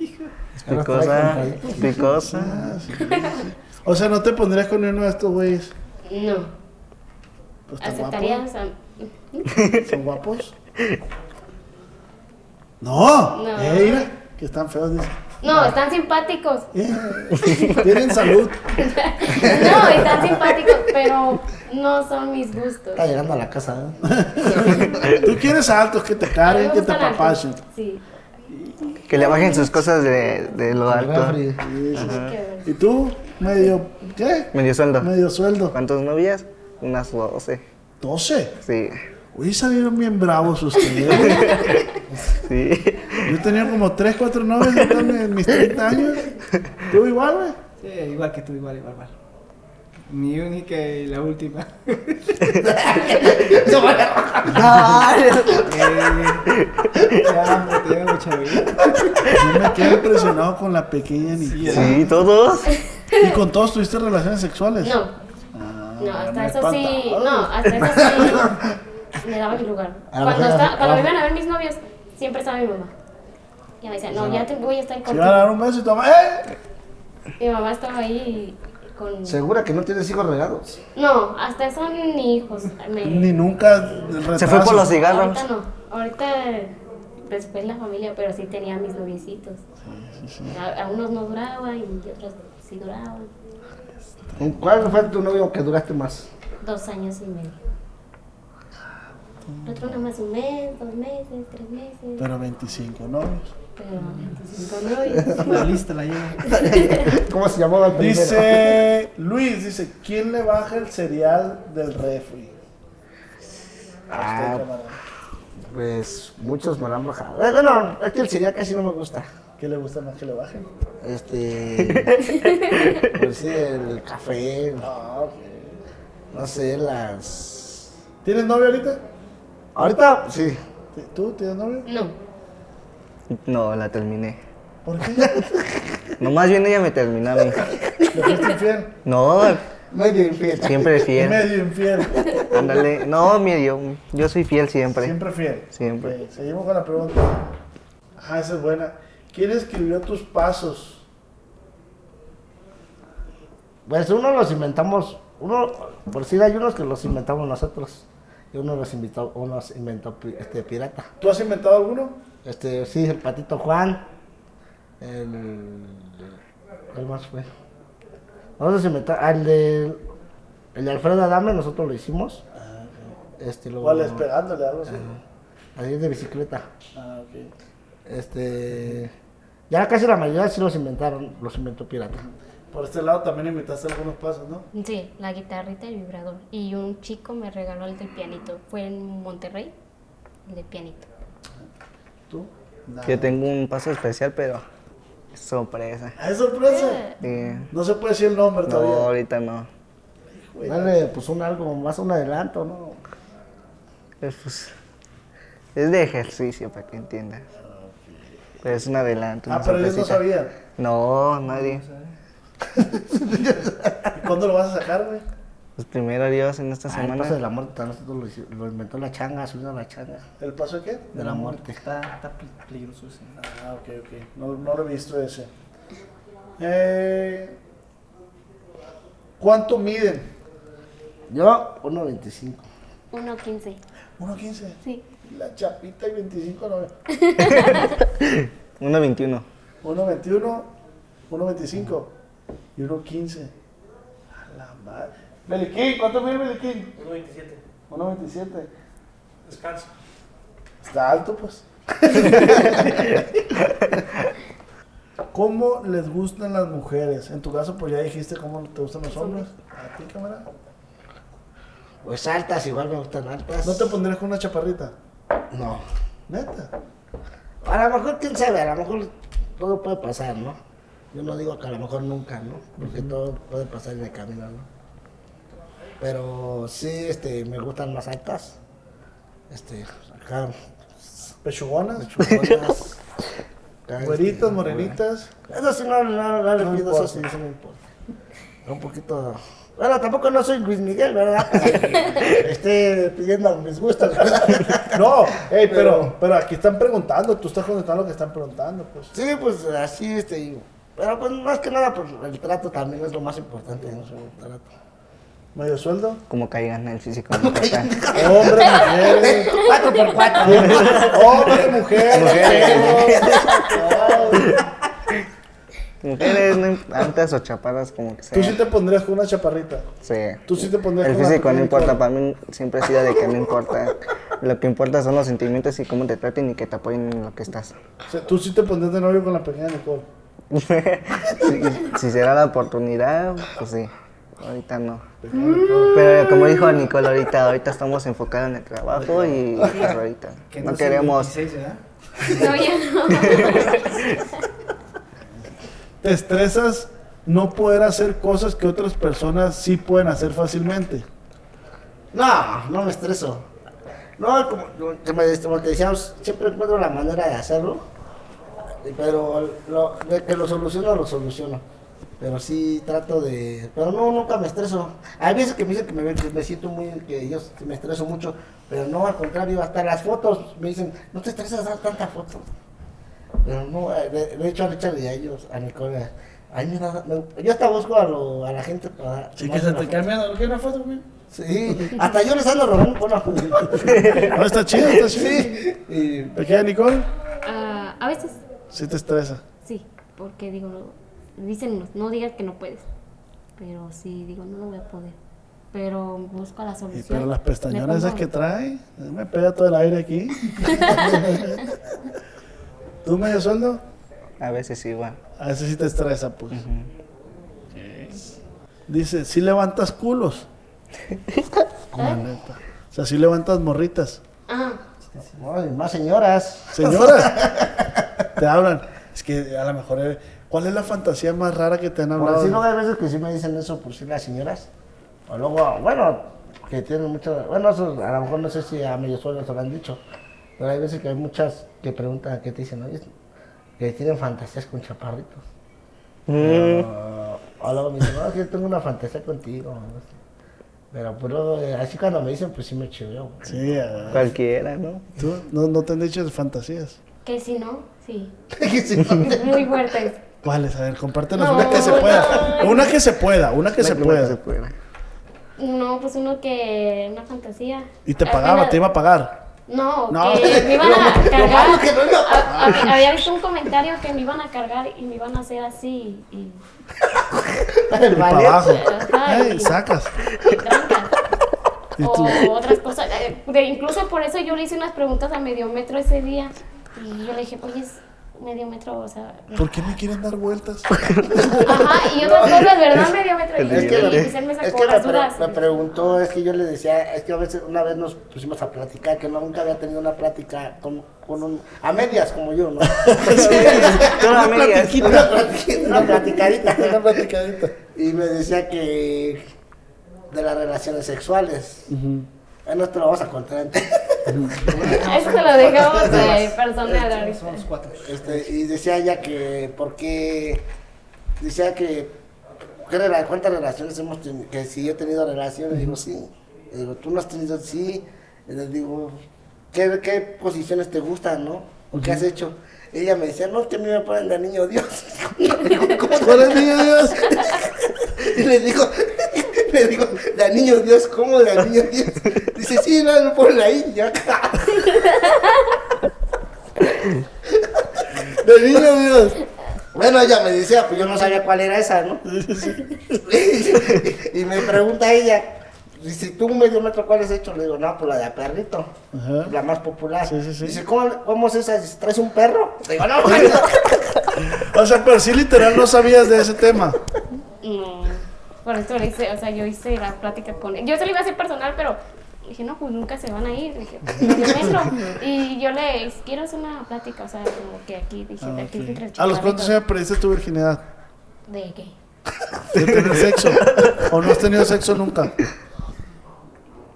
Picosa, picosa. Ah, sí, sí. O sea, ¿no te pondrías con uno de estos güeyes? no. Pues ¿Aceptarías? a- ¿Son guapos? No. No. Eh, mira, que están feos. dice. No, están simpáticos. Eh, Tienen salud. No, están simpáticos, pero no son mis gustos. Está llegando a la casa. ¿eh? Tú quieres altos que te carguen, que te apapachen. Sí. Que le bajen sus cosas de, de lo alto. Refri. ¿Y tú? Medio, ¿qué? Medio sueldo. Medio sueldo. ¿Cuántas novias? Unas 12. 12. Sí, Uy, salieron bien bravos ustedes. sí. Yo tenía como 3, 4 novias en mis 30 años. ¿Tú igual, güey? Sí, igual que tú, igual, igual, igual. Mi única y la última. Eh, ya, te amo. Yo me quedé impresionado con la pequeña Nicole. Sí, todos. ¿Y con todos tuviste relaciones sexuales? No, Ah, no, hasta eso sí, no, hasta eso sí me daba mi lugar. Cuando, está, cuando a- me iban a ver mis novios, siempre estaba mi mamá. Y me decía, no, ya te voy a estar Se iban a dar contigo. un beso y toma, ¡eh! Mi mamá estaba ahí con... ¿Segura que no tienes hijos regados? No, hasta eso ni hijos. Me... Ni nunca. Se fue por los cigarros. Ahorita no, ahorita después la familia, pero sí tenía mis noviecitos. A, a unos no duraban y otros sí duraban. ¿Cuál fue tu novio que duraste más? Dos años y medio. El otro nada más un mes, dos meses, tres meses. Pero 25 novios. Pero 25 novios. La lista la lleva. ¿Cómo se llamaba el primero? Dice Luis, dice, ¿quién le baja el cereal del refri? Ah. Pues muchos me lo han bajado. Eh, Bueno, es que el cereal casi no me gusta. ¿Qué le gusta más que le bajen? Este. pues sí, el café. Ah, No sé, las. ¿Tienes novio ahorita? Ahorita, sí. ¿Tú tienes novio? No. No, la terminé. ¿Por qué? No, más bien ella me terminó a mí. ¿Le fuiste infiel? No, Medio infiel. siempre fiel. Medio infiel. Ándale. No, medio. Yo soy fiel siempre. Siempre fiel. Siempre. Ok, seguimos con la pregunta. Ajá, esa es buena. ¿Quién escribió tus pasos? Pues uno los inventamos. Uno, por decir, hay unos que los inventamos nosotros. Y uno los invitó, uno se inventó pi- este pirata. ¿Tú has inventado alguno? Este, sí, el patito Juan. El. ¿Cuál más fue? Nosotros inventamos. El de. El de Alfredo Adame, nosotros lo hicimos. Este, luego- ¿Cuál es? Pegándole algo así. Ahí de bicicleta. Ah, ok. Este. Ya casi la mayoría sí los inventaron, los inventó pirata. Por este lado también inventaste algunos pasos, ¿no? Sí, la guitarrita y el vibrador. Y un chico me regaló el del pianito. Fue en Monterrey, el de pianito. ¿Tú? Yo tengo un paso especial, pero es sorpresa. ¿Ah, ¿Es sorpresa? Sí. No se puede decir el nombre No, todavía. ahorita no. Dale, pues un algo, más un adelanto, ¿no? Es, pues, es de ejercicio, para que entiendas. Pero es un adelanto. Ah, pero ellos no sabían. No, nadie. ¿Y cuándo lo vas a sacar, güey? Pues primero Dios en esta Ah, el semana. paso de la muerte, nosotros lo, lo inventó la changa, a la changa. ¿El paso de qué? De la muerte. Está, está pe- peligroso ese. Ah, ok, ok. No, no lo he visto ese. Eh, ¿Cuánto miden? Yo, 1.25. 1.15. 1.15. Sí. La chapita y 25 no. 1.21. 1.21, 1.25 y 1.15. A la madre. Beliquín, ¿cuánto mide Beliquín? 1.27. 1.27. Descanso. Está alto, pues. ¿Cómo les gustan las mujeres? En tu caso, pues ya dijiste cómo te gustan los hombres. ¿A ti, cámara? Pues altas, igual me gustan altas. ¿No te pondrías con una chaparrita? No. Neta. A lo mejor, quién sabe, a lo mejor todo puede pasar, ¿no? Yo no digo que a lo mejor nunca, ¿no? Porque todo puede pasar en el camino, ¿no? Pero sí, este, me gustan más altas. Este, acá, Pechugonas, pechugonas. acá, este, güeritas, morenitas. Eso sí, no, no, no le No pido, eso sí, no importa. Un poquito... Bueno, tampoco no soy Luis Miguel, ¿verdad? Esté pidiendo mis gustos, ¿verdad? No, ey, pero, pero aquí están preguntando, tú estás contestando lo que están preguntando, pues. Sí, pues así, este, pero pues más que nada, pues el trato también es lo más importante, ¿no? El trato. ¿Medio sueldo? Como caigan el físico. no importa. Hombre, mujeres. Cuatro por cuatro. Hombre, mujeres. Mujeres, no imp- altas o chaparras, como que sea. Tú sí te pondrías con una chaparrita. Sí. Tú sí te pondrías El con una físico no importa, para mí siempre ha sido de que no importa. Lo que importa son los sentimientos y cómo te traten y que te apoyen en lo que estás. O sea, tú sí te pondrías de novio con la pequeña Nicole. si, si será la oportunidad, pues sí. Ahorita no. Pero como dijo Nicole ahorita, ahorita estamos enfocados en el trabajo y pues ahorita no queremos. 26, ¿verdad? No, ya no. ¿Te estresas no poder hacer cosas que otras personas sí pueden hacer fácilmente? No, no me estreso. No, como, como te- como te decíamos, siempre encuentro la manera de hacerlo. Pero lo, de que lo soluciono, lo soluciono. Pero sí trato de... Pero no, nunca me estreso. Hay veces que me dicen que me, que me siento muy... que yo me estreso mucho. Pero no, al contrario, hasta las fotos me dicen, no te estresas dar tantas fotos. Pero no, eh, de, de hecho a Richard y a ellos, a Nicole, a mí me da- me- yo hasta busco a, lo- a la gente para... Sí, que se te cambian. ¿No quieres una foto, güey? Sí, hasta yo les ando robando por la No, está chido, está chido. Sí. Y ¿Pequeña Nicole? Ah, a veces Sí te estresa. sí, porque digo, no, dicen, no, digas que no puedes. Pero sí, digo, no, no voy a poder. Pero busco la Y solución. pero las pestañonas esas que trae, me pega todo el aire aquí. ¿Tú medio sueldo? A veces igual. A veces sí te estresa, pues. Dice, si levantas culos. Neta. O sea, si levantas morritas. Ah, no, y más señoras. Señora, te hablan. Es que a lo mejor, eh, ¿cuál es la fantasía más rara que te han Por hablado? si luego hay veces que sí me dicen eso por si las señoras. O luego, bueno, que tienen mucho. Bueno, eso a lo mejor no sé si a medio sueldo se lo han dicho. Pero hay veces que hay muchas que preguntan, que te dicen, oye, que tienen fantasías con chaparritos. O- o luego me dicen, no, yo tengo una fantasía contigo. no sé. Pero pues luego, eh, así cuando me dicen, pues sí me chiveo. Sí, a- Cualquiera, ¿no? ¿tú? No, no te han dicho fantasías. que si no, sí. Que sí, no. Muy fuertes. ¿Cuáles? A ver, compártenos No. una que se pueda. Una que se pueda, una que se pueda. se pueda. No, pues uno que. Una fantasía. Y te pagaba, te iba a pagar. No, No. que me iban a cargar. malo que no iba a a- a- había visto un comentario que me iban a cargar y me iban a hacer así. Y. El Y para abajo. Ajá, Ey, y- sacas. trancas. ¿Y o tú? otras cosas. eh, de- incluso por eso yo le hice unas preguntas a medio metro ese día. Y yo le dije, oye, medio metro, o sea. ¿Por qué me quieren dar vueltas? Ajá, y otras cosas, ¿verdad? Medio metro. Y, Es que, y me, él me es sacó que me, las pre- dudas. me preguntó, es que yo le decía, es que a veces una vez nos pusimos a platicar, que no, nunca había tenido una plática con, con un, a medias como yo, ¿no? Toda media. una, platiquita, una platicadita. Una platicadita. Y me decía que de las relaciones sexuales. Bueno, esto lo vamos a contar antes. Eso lo dejamos de personal ahorita. Somos cuatro. Este, y decía ella que, porque, decía que, ¿qué ¿cuántas relaciones hemos tenido? Que si yo he tenido relaciones, digo, sí. Le digo, ¿tú no has tenido? Sí. Y le digo, ¿qué, qué posiciones te gustan, no? ¿O qué has hecho? Ella me decía, no, es que a mí me ponen de niño Dios. ¿Cómo ¿Cuál es niño Dios? y le digo, le digo, de niño Dios, ¿cómo de niño Dios? Dice, sí, no, lo ponen ahí, ya. De niño Dios. Bueno, ella me decía, pues yo no sabía cuál era esa, ¿no? y me pregunta ella, dice, ¿tú un medio metro cuál has hecho? Le digo, no, pues la de a perrito, Ajá. la más popular. Sí, sí, sí. Dice, ¿cómo, cómo es esa? Dice, ¿traes un perro? Le digo, no, bueno. O sea, pero sí literal no sabías de ese tema. No, por eso le hice, o sea, yo hice la plática con él. Yo se lo iba a hacer personal, pero dije, no, pues nunca se van a ir. Dije, medio metro. Y yo le quiero hacer una plática, o sea, como que aquí, dije, Ah, aquí ok. entre el ¿A los cuántos años perdiste tu virginidad? ¿De qué? ¿De tener sexo? ¿O no has tenido sexo nunca?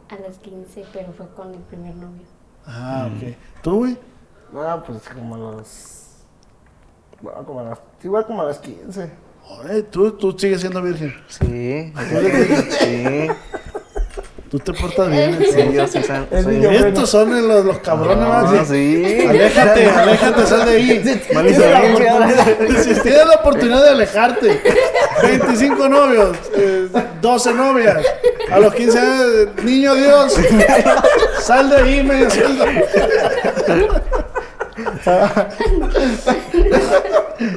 A los 15, pero fue con el primer novio. Ah, ok. ¿Tú, güey? No, pues como a los... No, como a las... Igual como a las 15. Oye, ¿tú, tú sigues siendo virgen. Sí. Sí. Tú te portas bien. Sí, yo sí soy. Estos son los, los cabrones No, más. sí. Aléjate, aléjate, sal de ahí. Tienes la Si tienes la oportunidad de alejarte, 25 novios, eh, 12 novias, a los 15 años, niño Dios, sal de ahí, medio sueldo.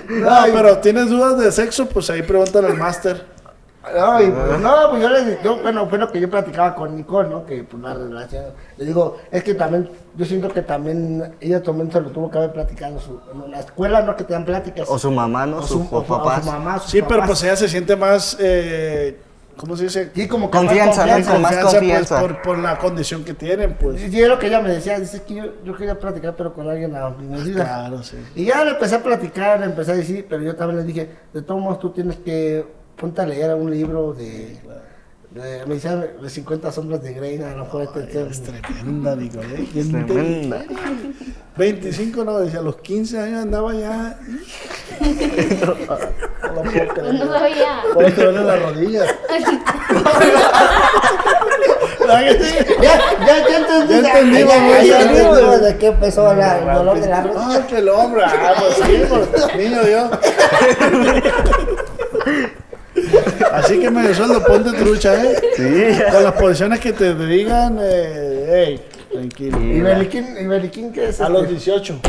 No, pero tienes dudas de sexo, pues ahí pregúntale al máster. No, y pues, no, pues yo le yo, bueno, fue lo que yo platicaba con Nicole, ¿no? Que pues la relación, le digo, es que también, yo siento que también ella también se lo tuvo que haber platicado en, su, en la escuela, ¿no? Que te dan pláticas. O su mamá, ¿no? O Sus o o papás. su mamá, Sí, pero pues ella se siente más, eh, ¿cómo se dice? Sí, como que más Confianza, ¿no? Con más pues, confianza. por, por la condición que tienen, pues. Sí, sí, es lo que ella me decía, dice que yo, yo quería platicar, pero con alguien a mi medida. Claro, sí. Y ya le empecé a platicar, le empecé a decir, pero yo también le dije, de todos modos tú tienes que, ponte a leer un libro de, de me decían, de 50 sombras de Grey, a lo mejor este te- Es tremenda, Nicole. ¿eh? ¿Quién te- Tremenda. 25, no, decía, a los 15 años andaba ya. No lo puedo creer. No sabía. ¿Cómo te duelen las rodillas? Ya, ya, ya entendí. Ya entendimos, ya, güey, ya entendimos. de qué empezó el dolor de la rodilla. Ah, que el hombre. Ah, pues sí, pues, niño Dios. Así que medio sueldo, ponte trucha, ¿eh? Sí. Con las posiciones que te digan, eh, hey, tranquilo. ¿Y Beliquín, ¿Y Beliquín qué es? A este? los 18.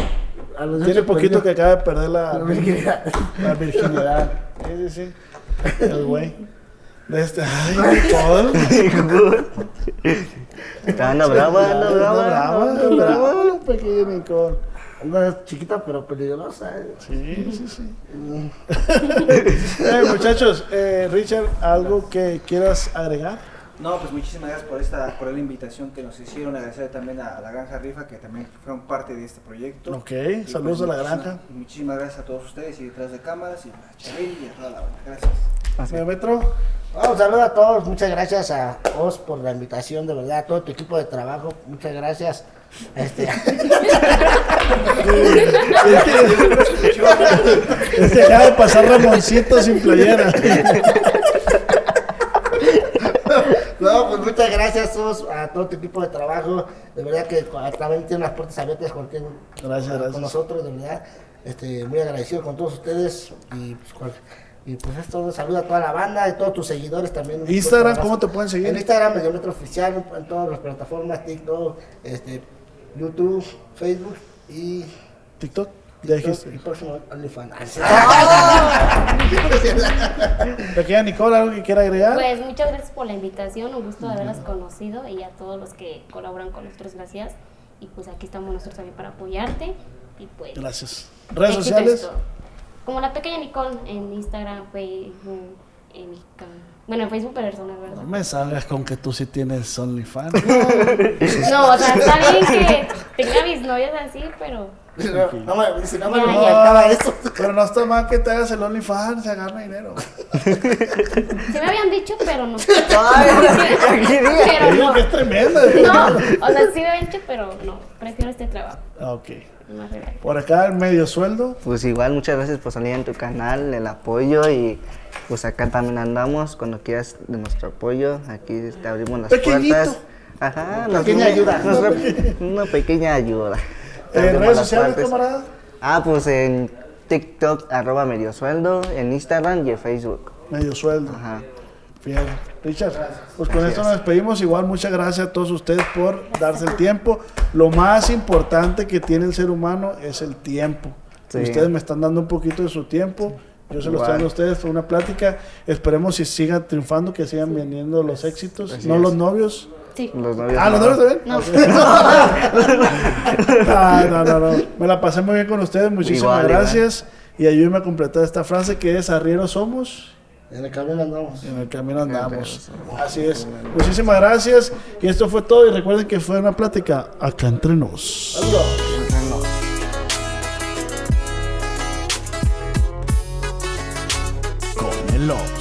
A los Tiene 18 poquito que acaba de perder la, La virginidad. la virginidad. Sí, sí, sí. El güey. De este. Ay, brava, anda brava. brava, anda brava. pequeña Nicole. Anda chiquita pero peligrosa. eh. Sí, sí, sí. Eh, muchachos, eh, Richard, ¿algo que quieras agregar? No, pues muchísimas gracias por esta por la invitación que nos hicieron. Agradecer también a la Granja Rifa que también fueron parte de este proyecto. Ok, Y, saludos pues, a la granja. Muchísimas gracias a todos ustedes y detrás de cámaras y a Chabeli y a toda la banda. Gracias. ¿Me metro? Bueno, un saludo a todos, muchas gracias a vos por la invitación, de verdad, a todo tu equipo de trabajo, muchas gracias. Este, Es que acaba de pasar Ramoncito sin playera. no, pues muchas gracias a todos, a todo tu equipo de trabajo, de verdad que también tienen las puertas abiertas con, quien- Gracias, gracias. con nosotros, de verdad, este, muy agradecido con todos ustedes y pues, cual- Y pues es todo, saluda a toda la banda y todos tus seguidores también. Instagram, ¿cómo te pueden seguir? En Instagram, Mediometro Oficial, en todas las plataformas, TikTok, este, YouTube, Facebook y TikTok. Ya dijiste. y próximo OnlyFans. Pequeña Nicole, ¿algo que quiera agregar? Pues muchas gracias por la invitación, un gusto de haberlas conocido y a todos los que colaboran con nosotros, gracias. Y pues aquí estamos nosotros también para apoyarte. Y pues. Gracias. ¿Redes sociales? Como la pequeña Nicole en Instagram, Facebook, en mi cam- bueno, en Facebook personal, No ¿verdad? me salgas con que tú sí tienes OnlyFans. No, o sea, está bien que tenga mis novias así, pero No, me, si no me acaba esto. Pero no está mal que te hagas el OnlyFans, se agarra dinero. se me habían dicho, pero no. Ay, pero no. que es tremenda. No, o sea, sí me habían dicho, pero no. Prefiero este trabajo. Ah, Ok. Por acá el medio sueldo. Pues igual, muchas gracias por salir en tu canal, el apoyo y pues acá también andamos cuando quieras de nuestro apoyo. Aquí te abrimos las Pequeñito. puertas. Ajá, nos- Pequeña ayuda. nos- Una pequeña ayuda. ¿En redes sociales, camarada? Ah, pues en TikTok, arroba medio sueldo, en Instagram y en Facebook. Medio sueldo. Ajá. Fíjate. Richard, pues con esto nos despedimos. Igual muchas gracias a todos ustedes por darse el tiempo. Lo más importante que tiene el ser humano es el tiempo. Sí. Ustedes me están dando un poquito de su tiempo. Yo se los traigo a ustedes por una plática. Esperemos que sigan triunfando, que sigan viniendo los éxitos, Así no es. los novios. Sí. Los novios. Ah, los no. novios también. No. Ah, no, no, no. Me la pasé muy bien con ustedes. Muchísimas Igual, gracias. Y ayúdenme a completar esta frase que es arrieros somos. En el camino andamos. En el camino andamos. Así es. Muchísimas gracias. Y esto fue todo. Y recuerden que fue una plática acá entre nos. El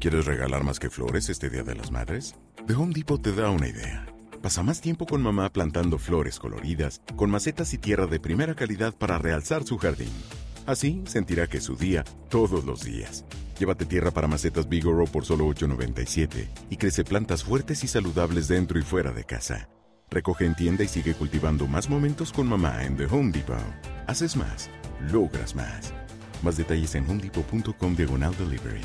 ¿Quieres regalar más que flores este Día de las Madres? The Home Depot te da una idea. Pasa más tiempo con mamá plantando flores coloridas, con macetas y tierra de primera calidad para realzar su jardín. Así sentirá que es su día todos los días. Llévate tierra para macetas Bigoro por solo $8.97 y crece plantas fuertes y saludables dentro y fuera de casa. Recoge en tienda y sigue cultivando más momentos con mamá en The Home Depot. Haces más, logras más. Más detalles en homedepot.com diagonal delivery.